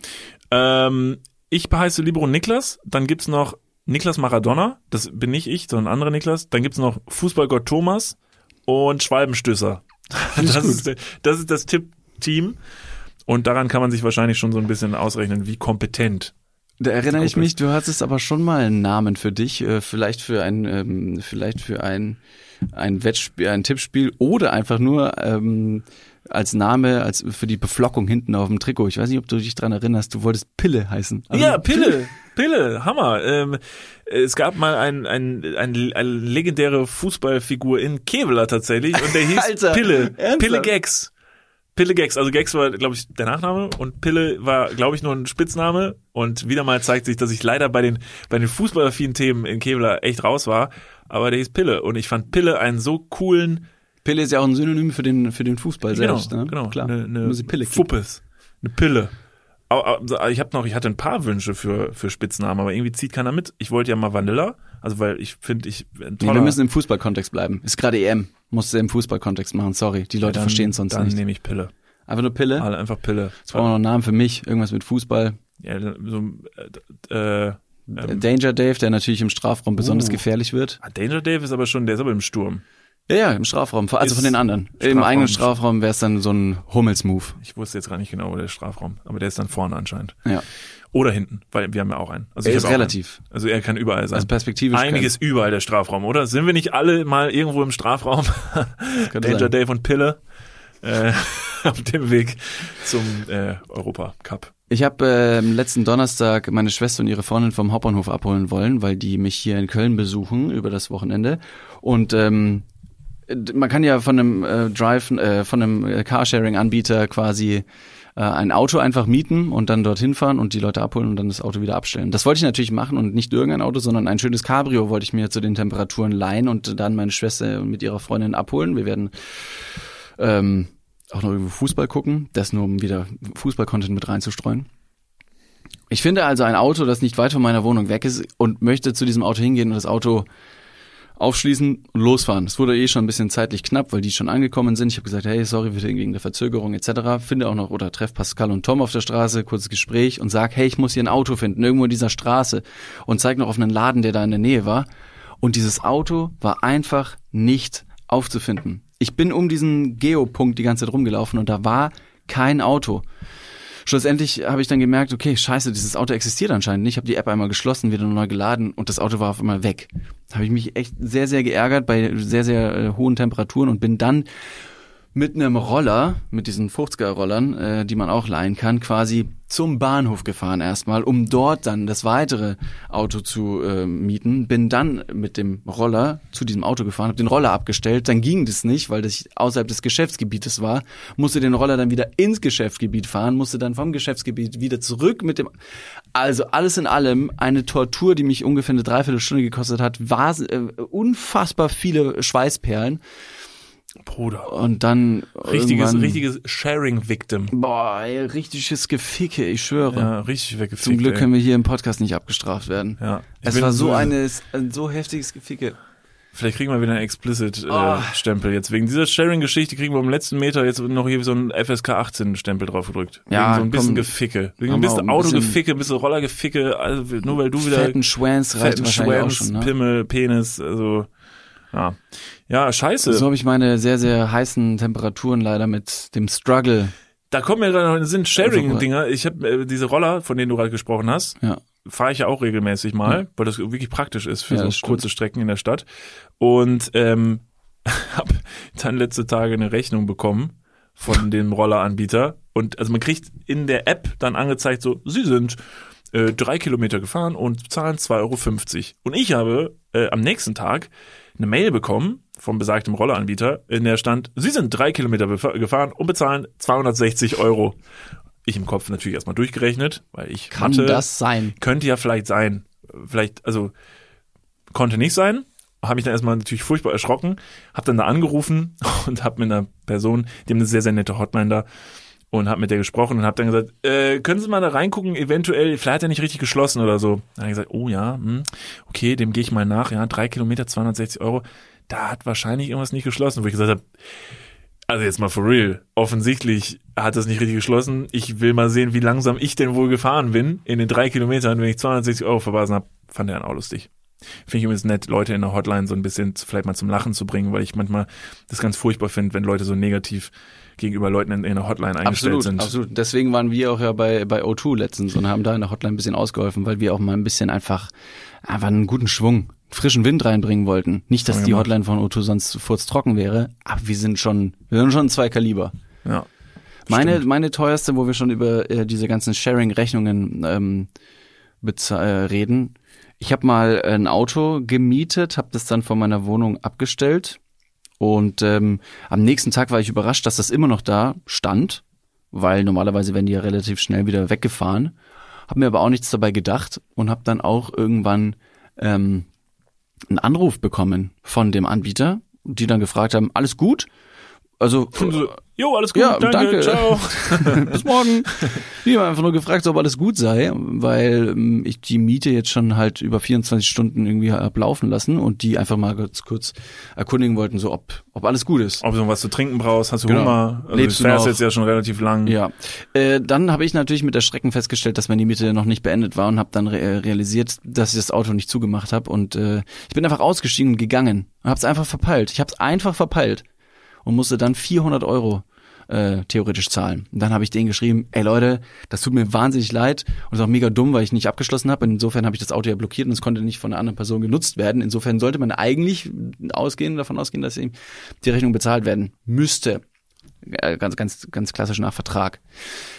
Ähm, ich heiße Libero Niklas. Dann gibt's noch Niklas Maradona. Das bin nicht ich, sondern ein anderer Niklas. Dann gibt's noch Fußballgott Thomas und Schwalbenstößer. Das ist, das ist das Tipp-Team. Und daran kann man sich wahrscheinlich schon so ein bisschen ausrechnen, wie kompetent. Da erinnere ich mich, du hattest aber schon mal einen Namen für dich, äh, vielleicht für ein, ähm, vielleicht für ein, ein Wettspiel, ein Tippspiel oder einfach nur ähm, als Name, als für die Beflockung hinten auf dem Trikot. Ich weiß nicht, ob du dich dran erinnerst, du wolltest Pille heißen. Also ja, Pille, Pille, Hammer. Ähm, es gab mal ein, ein, ein, eine legendäre Fußballfigur in Kevlar tatsächlich und der hieß Alter, Pille. ernsthaft? Pille Gags. Pille Gags. Also Gags war, glaube ich, der Nachname und Pille war, glaube ich, nur ein Spitzname. Und wieder mal zeigt sich, dass ich leider bei den, bei den fußballaffinen Themen in Kevlar echt raus war. Aber der hieß Pille. Und ich fand Pille einen so coolen, Pille ist ja auch ein Synonym für den, für den Fußball genau, selbst. Ne? genau, klar. eine, eine Pille. Fuppes, eine Pille. Ich habe noch, ich hatte ein paar Wünsche für für Spitznamen, aber irgendwie zieht keiner mit. Ich wollte ja mal Vanilla, also weil ich finde, ich Nee, wir müssen im Fußballkontext bleiben. Ist gerade EM. Musst du im Fußballkontext machen, sorry. Die Leute dann- verstehen sonst Dann nicht. nehme ich Pille. Einfach nur Pille. Alle einfach Pille. Jetzt brauchen wir noch einen Namen für mich. Irgendwas mit Fußball. Ja, so, äh, äh, ähm, Danger Dave, der natürlich im Strafraum besonders Uh. gefährlich wird. ah, Danger Dave ist aber schon, der ist aber im Sturm. Ja, ja, im Strafraum, also von den anderen. Im Strafraum. eigenen Strafraum wäre es dann so ein Hummels-Move. Ich wusste jetzt gar nicht genau, wo der Strafraum, aber der ist dann vorne anscheinend. Ja, Oder hinten, weil wir haben ja auch einen. Also er ist relativ. Einen. Also er kann überall sein. Also perspektivisch. Einiges überall der Strafraum, oder? Sind wir nicht alle mal irgendwo im Strafraum? Danger sein. Dave und Pille äh, auf dem Weg zum äh, Europa Cup. Ich habe äh, letzten Donnerstag meine Schwester und ihre Freundin vom Hauptbahnhof abholen wollen, weil die mich hier in Köln besuchen über das Wochenende. Und ähm, man kann ja von einem äh, Drive, äh, von einem Carsharing-Anbieter quasi äh, ein Auto einfach mieten und dann dorthin fahren und die Leute abholen und dann das Auto wieder abstellen. Das wollte ich natürlich machen und nicht irgendein Auto, sondern ein schönes Cabrio wollte ich mir zu den Temperaturen leihen und dann meine Schwester mit ihrer Freundin abholen. Wir werden ähm, auch noch irgendwo Fußball gucken, das nur um wieder Fußball-Content mit reinzustreuen. Ich finde also ein Auto, das nicht weit von meiner Wohnung weg ist und möchte zu diesem Auto hingehen und das Auto aufschließen und losfahren. Es wurde eh schon ein bisschen zeitlich knapp, weil die schon angekommen sind. Ich habe gesagt, hey, sorry wegen der Verzögerung etc. Finde auch noch oder treff Pascal und Tom auf der Straße, kurzes Gespräch und sag, hey, ich muss hier ein Auto finden, irgendwo in dieser Straße und zeig noch auf einen Laden, der da in der Nähe war. Und dieses Auto war einfach nicht aufzufinden. Ich bin um diesen Geopunkt die ganze Zeit rumgelaufen und da war kein Auto. Schlussendlich habe ich dann gemerkt, okay, scheiße, dieses Auto existiert anscheinend nicht. Ich habe die App einmal geschlossen, wieder neu geladen und das Auto war auf einmal weg. Da habe ich mich echt sehr, sehr geärgert bei sehr, sehr äh, hohen Temperaturen und bin dann mit einem Roller, mit diesen 50er-Rollern, äh, die man auch leihen kann, quasi zum Bahnhof gefahren erstmal, um dort dann das weitere Auto zu äh, mieten. Bin dann mit dem Roller zu diesem Auto gefahren, habe den Roller abgestellt. Dann ging das nicht, weil das außerhalb des Geschäftsgebietes war. Musste den Roller dann wieder ins Geschäftsgebiet fahren, musste dann vom Geschäftsgebiet wieder zurück mit dem. Also alles in allem eine Tortur, die mich ungefähr eine Dreiviertelstunde gekostet hat. War äh, unfassbar viele Schweißperlen. Bruder. Und dann Richtiges, richtiges Sharing-Victim. Boah, ey, richtiges Geficke, ich schwöre. Ja, richtig weggefickt. Zum Glück ey. können wir hier im Podcast nicht abgestraft werden. Ja. Ich Es war so eine, ein so heftiges Geficke. Vielleicht kriegen wir wieder einen Explicit-Stempel Ah. äh, Stempel jetzt. Wegen dieser Sharing-Geschichte kriegen wir am letzten Meter jetzt noch hier so einen FSK 18-Stempel drauf gedrückt. Ja, Wegen so ein bisschen komm. Geficke. Wegen ein bisschen auch ein bisschen- Autogeficke, ein bisschen Rollergeficke, also nur weil du wieder Fetten Schwanz reicht fetten wahrscheinlich auch Schwanz, schon. Ne? Pimmel, Penis, also ja. Ja, scheiße. So habe ich meine sehr, sehr heißen Temperaturen leider mit dem Struggle. Da kommen mir gerade noch in den Sinn Sharing-Dinger. Ich habe äh, diese Roller, von denen du gerade gesprochen hast, Ja. fahre ich ja auch regelmäßig mal, weil das wirklich praktisch ist für Ja, so stimmt. kurze Strecken in der Stadt. Und ähm, habe dann letzte Tage eine Rechnung bekommen von dem Rolleranbieter. Und also man kriegt in der App dann angezeigt, so, Sie sind äh, drei Kilometer gefahren und zahlen 2,50 Euro. Und ich habe äh, am nächsten Tag eine Mail bekommen vom besagtem Rolleranbieter, in der stand, Sie sind drei Kilometer gefahren und bezahlen 260 Euro. Ich im Kopf natürlich erstmal durchgerechnet, weil ich Kann Mathe, das sein? könnte ja vielleicht sein. Vielleicht, also konnte nicht sein. habe mich dann erstmal natürlich furchtbar erschrocken, habe dann da angerufen und habe mit einer Person, die haben eine sehr, sehr nette Hotline da, und habe mit der gesprochen und habe dann gesagt, äh, können Sie mal da reingucken, eventuell, vielleicht hat er nicht richtig geschlossen oder so. Dann hat er gesagt, oh ja, hm, okay, dem gehe ich mal nach, ja, drei Kilometer, 260 Euro, da hat wahrscheinlich irgendwas nicht geschlossen, wo ich gesagt habe, also jetzt mal for real, offensichtlich hat das nicht richtig geschlossen. Ich will mal sehen, wie langsam ich denn wohl gefahren bin in den drei Kilometern, wenn ich 260 Euro verbasen habe. Fand er dann auch lustig. Finde ich übrigens nett, Leute in der Hotline so ein bisschen vielleicht mal zum Lachen zu bringen, weil ich manchmal das ganz furchtbar finde, wenn Leute so negativ gegenüber Leuten in, in der Hotline eingestellt Absolut, sind. absolut. Deswegen waren wir auch ja bei, bei O2 letztens und haben da in der Hotline ein bisschen ausgeholfen, weil wir auch mal ein bisschen einfach, einfach einen guten Schwung, frischen Wind reinbringen wollten. Nicht, dass die gemacht. Hotline von O2 sonst furztrocken wäre, aber wir sind schon, wir sind schon zwei Kaliber. Ja. Meine, Stimmt. meine teuerste, wo wir schon über äh, diese ganzen Sharing-Rechnungen ähm, äh, reden. Ich habe mal ein Auto gemietet, habe das dann von meiner Wohnung abgestellt und ähm, am nächsten Tag war ich überrascht, dass das immer noch da stand, weil normalerweise werden die ja relativ schnell wieder weggefahren. Habe mir aber auch nichts dabei gedacht und habe dann auch irgendwann ähm, einen Anruf bekommen von dem Anbieter, die dann gefragt haben, alles gut? Also Jo, alles gut, Ja, danke, danke. ciao. bis morgen. Die haben einfach nur gefragt, ob alles gut sei, weil ähm, ich die Miete jetzt schon halt über 24 Stunden irgendwie hab laufen lassen und die einfach mal kurz, kurz erkundigen wollten, so ob, ob alles gut ist. Ob du noch was zu trinken brauchst, hast du Genau. Hunger? Also Lebst du fährst noch? jetzt ja schon relativ lang. Ja, äh, dann habe ich natürlich mit der Schrecken festgestellt, dass meine Miete noch nicht beendet war und habe dann re äh, realisiert, dass ich das Auto nicht zugemacht habe und äh, ich bin einfach ausgestiegen und gegangen und habe es einfach verpeilt. Ich habe es einfach verpeilt und musste dann 400 Euro äh, theoretisch zahlen. Und dann habe ich denen geschrieben, ey Leute, das tut mir wahnsinnig leid und ist auch mega dumm, weil ich nicht abgeschlossen habe. Insofern habe ich das Auto ja blockiert und es konnte nicht von einer anderen Person genutzt werden. Insofern sollte man eigentlich ausgehen, davon ausgehen, dass ihm die Rechnung bezahlt werden müsste. Äh, ganz, ganz, ganz klassisch nach Vertrag.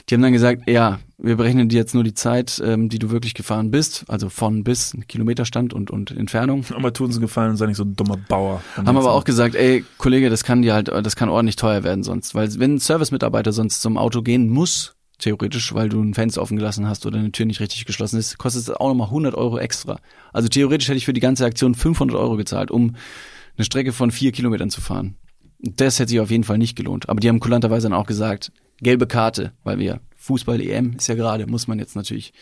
Die haben dann gesagt, ja, wir berechnen dir jetzt nur die Zeit, ähm, die du wirklich gefahren bist, also von bis Kilometerstand und, und Entfernung. Aber tun sie gefallen und sei nicht so ein dummer Bauer. Haben aber auch gesagt, ey, Kollege, das kann dir halt, das kann ordentlich teuer werden sonst. Weil wenn ein Servicemitarbeiter sonst zum Auto gehen muss, theoretisch, weil du ein Fenster offen gelassen hast oder eine Tür nicht richtig geschlossen ist, kostet es auch nochmal 100 Euro extra. Also theoretisch hätte ich für die ganze Aktion 500 Euro gezahlt, um eine Strecke von vier Kilometern zu fahren. Das hätte sich auf jeden Fall nicht gelohnt. Aber die haben kulanterweise dann auch gesagt, gelbe Karte, weil wir Fußball-EM ist ja gerade, muss man jetzt natürlich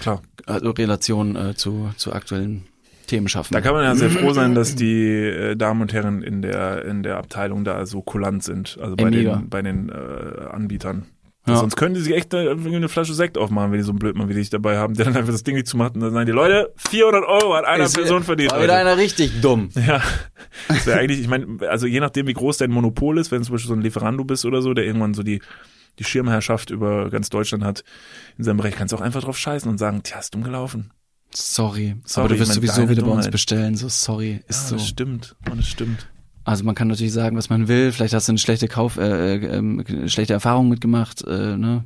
klar. also Relation äh, zu, zu aktuellen Themen schaffen. Da kann man ja sehr froh sein, dass die äh, Damen und Herren in der in der Abteilung da so kulant sind, also bei Ey, den bei den äh, Anbietern. Ja. Sonst können die sich echt irgendwie eine Flasche Sekt aufmachen, wenn die so einen Blödmann wie dich dabei haben, der dann einfach das Ding nicht zumacht und dann sagen die Leute, 400 Euro hat einer Ist- Person verdient. War wieder einer richtig dumm. Ja, das wäre eigentlich, ich meine, also je nachdem, wie groß dein Monopol ist, wenn du zum Beispiel so ein Lieferando bist oder so, der irgendwann so die, die Schirmherrschaft über ganz Deutschland hat, in seinem Bereich, kannst du auch einfach drauf scheißen und sagen, tja, ist dumm gelaufen. Sorry. Sorry, aber du wirst sowieso wieder bei uns Dummheit. bestellen. So, sorry. Ist Ja, so. das stimmt. Und das stimmt. Also man kann natürlich sagen, was man will. Vielleicht hast du eine schlechte Kauf, äh, äh, ähm, schlechte Erfahrung mitgemacht, äh, ne?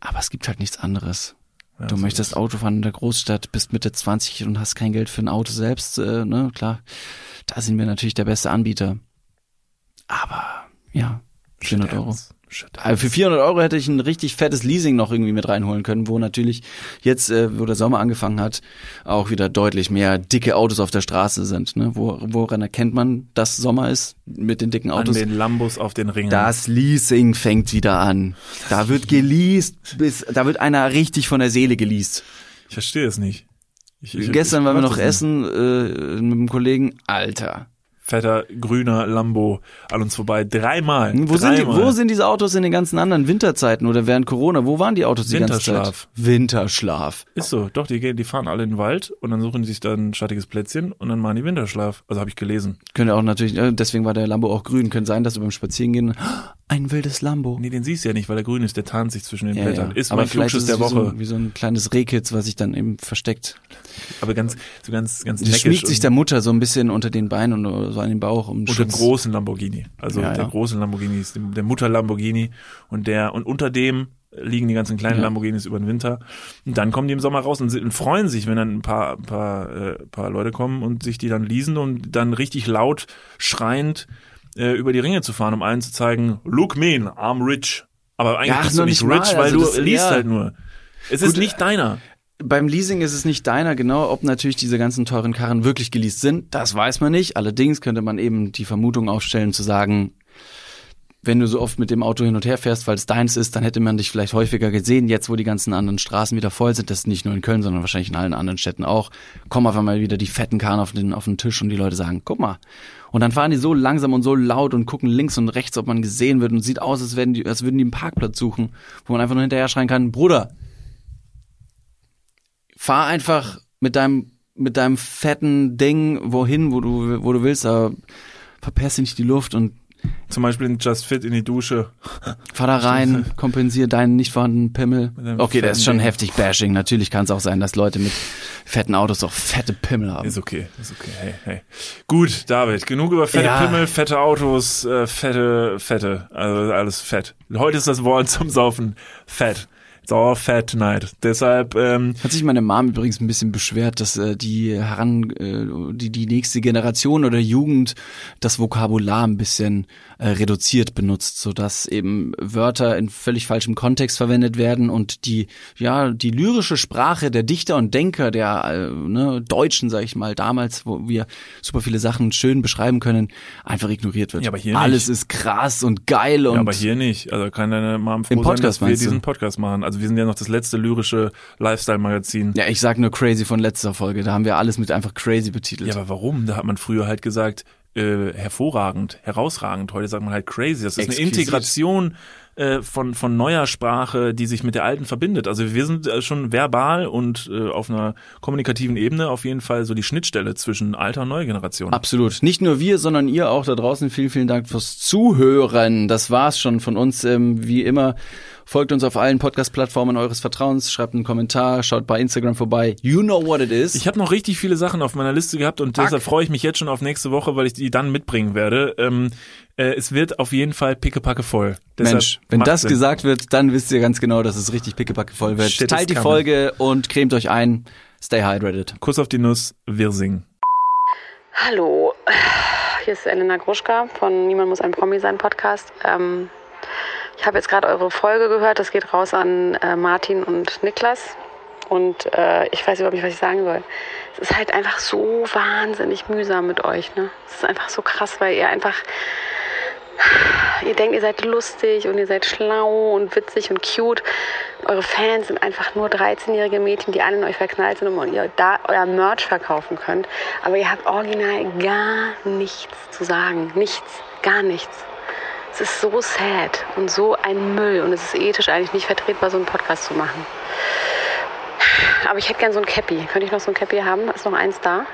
Aber es gibt halt nichts anderes. Ja, du so möchtest Auto fahren in der Großstadt, bist Mitte 20 und hast kein Geld für ein Auto selbst, äh, ne? Klar. Da sind wir natürlich der beste Anbieter. Aber, ja, 400 Euro. Also für 400 Euro hätte ich ein richtig fettes Leasing noch irgendwie mit reinholen können, wo natürlich jetzt, äh, wo der Sommer angefangen hat, auch wieder deutlich mehr dicke Autos auf der Straße sind. Ne? Wo, woran erkennt man, dass Sommer ist mit den dicken An Autos? den Lambos auf den Ringen. Das Leasing fängt wieder an. Da wird geleast, bis, da wird einer richtig von der Seele geleast. Ich verstehe es nicht. Ich, ich, Gestern ich waren wir noch essen äh, mit einem Kollegen. Alter. Fetter, grüner Lambo an uns vorbei. Dreimal. Wo sind, die, Dreimal. wo sind diese Autos in den ganzen anderen Winterzeiten oder während Corona? Wo waren die Autos die ganze Winterschlaf. Zeit? Winterschlaf. Ist so, doch, die, gehen, die fahren alle in den Wald und dann suchen die sich dann ein schattiges Plätzchen und dann machen die Winterschlaf. Also habe ich gelesen. Könnte auch natürlich, äh, deswegen war der Lambo auch grün. Könnte sein, dass du beim Spazierengehen ein wildes Lambo. Nee, den siehst du ja nicht, weil er grün ist. Der tarnt sich zwischen den Ja, Blättern. ja. Ist Aber mein es der wie Woche. So, wie so ein kleines Rehkitz, was sich dann eben versteckt. Aber ganz, so ganz, ganz Die neckisch schmiegt sich der Mutter so ein bisschen unter den Beinen und so an den Bauch um Und den Schutz. großen Lamborghini. Also Ja, der ja. große Lamborghini ist der Mutter Lamborghini und der und unter dem liegen die ganzen kleinen Ja. Lamborghinis über den Winter. Und dann kommen die im Sommer raus und, sind, und freuen sich, wenn dann ein paar, ein paar, äh, paar Leute kommen und sich die dann leasen und dann richtig laut schreiend äh, über die Ringe zu fahren, um allen zu zeigen, look mean, I'm rich. Aber eigentlich Ach, bist du nicht nicht rich, mal, weil also du liest ja. halt nur. Es ist nicht deiner. Beim Leasing ist es nicht deiner, genau, ob natürlich diese ganzen teuren Karren wirklich geleast sind, das weiß man nicht. Allerdings könnte man eben die Vermutung aufstellen zu sagen, wenn du so oft mit dem Auto hin und her fährst, weil es deins ist, dann hätte man dich vielleicht häufiger gesehen. Jetzt, wo die ganzen anderen Straßen wieder voll sind, das ist nicht nur in Köln, sondern wahrscheinlich in allen anderen Städten auch, kommen auf einmal wieder die fetten Karren auf den, auf den Tisch und die Leute sagen, guck mal. Und dann fahren die so langsam und so laut und gucken links und rechts, ob man gesehen wird und sieht aus, als, werden die, als würden die einen Parkplatz suchen, wo man einfach nur hinterher schreien kann, Bruder, fahr einfach mit deinem, mit deinem fetten Ding wohin, wo du, wo du willst, aber verpest dir nicht die Luft und Zum Beispiel in Just Fit in die Dusche. Fahr da rein, kompensier deinen nicht vorhandenen Pimmel. Okay, das ist schon Ding. heftig Bashing. Natürlich kann es auch sein, dass Leute mit fetten Autos auch fette Pimmel haben. Ist okay, ist okay. Hey, hey. Gut, David, genug über fette Ja. Pimmel, fette Autos, äh, fette, fette, also alles fett. Heute ist das Wort zum Saufen fett. All fat tonight. Deshalb, ähm, Hat sich meine Mom übrigens ein bisschen beschwert, dass äh, die heran, äh, die die nächste Generation oder Jugend das Vokabular ein bisschen äh, reduziert benutzt, so dass eben Wörter in völlig falschem Kontext verwendet werden und die ja die lyrische Sprache der Dichter und Denker der äh, ne, Deutschen, sag ich mal, damals, wo wir super viele Sachen schön beschreiben können, einfach ignoriert wird. Ja, aber hier Alles nicht. ist krass und geil und ja, aber hier nicht. Also kann deine Mom froh sein, dass wir diesen Podcast machen. Also wir sind ja noch das letzte lyrische Lifestyle-Magazin. ja, ich sag nur crazy von letzter Folge, da haben wir alles mit einfach crazy betitelt. Ja, aber warum? Da hat man früher halt gesagt, äh, hervorragend, herausragend. Heute sagt man halt crazy. Das ist eine Exquisit. Integration äh, von, von neuer Sprache, die sich mit der alten verbindet. Also wir sind äh, schon verbal und äh, auf einer kommunikativen Ebene auf jeden Fall so die Schnittstelle zwischen alter und neuer Generation. Absolut. Nicht nur wir, sondern ihr auch da draußen. Vielen, vielen Dank fürs Zuhören. Das war's schon von uns. Ähm, wie immer, folgt uns auf allen Podcast-Plattformen eures Vertrauens, schreibt einen Kommentar, schaut bei Instagram vorbei. You know what it is. Ich habe noch richtig viele Sachen auf meiner Liste gehabt und deshalb freue ich mich jetzt schon auf nächste Woche, weil ich die dann mitbringen werde. Ähm, äh, es wird auf jeden Fall pickepacke voll. Deshalb Mensch, wenn das Sinn. gesagt wird, dann wisst ihr ganz genau, dass es richtig pickepacke voll wird. Shit Teilt die. Folge und cremt euch ein. Stay hydrated. Kuss auf die Nuss, wir singen. Hallo, hier ist Elena Gruschka von Niemand muss ein Promi sein Podcast. Ähm, ich habe jetzt gerade eure Folge gehört, das geht raus an äh, Martin und Niklas. Und äh, ich weiß überhaupt nicht, was ich sagen soll. Es ist halt einfach so wahnsinnig mühsam mit euch. Ne? Es ist einfach so krass, weil ihr einfach ihr denkt, ihr seid lustig und ihr seid schlau und witzig und cute. Eure Fans sind einfach nur 13-jährige Mädchen, die alle in euch verknallt sind und ihr da euer Merch verkaufen könnt. Aber ihr habt original gar nichts zu sagen. Nichts, gar nichts. Es ist so sad und so ein Müll und es ist ethisch eigentlich nicht vertretbar, so einen Podcast zu machen. Aber ich hätte gern so ein Cappy. Könnte ich noch so ein Cappy haben? Ist noch eins da?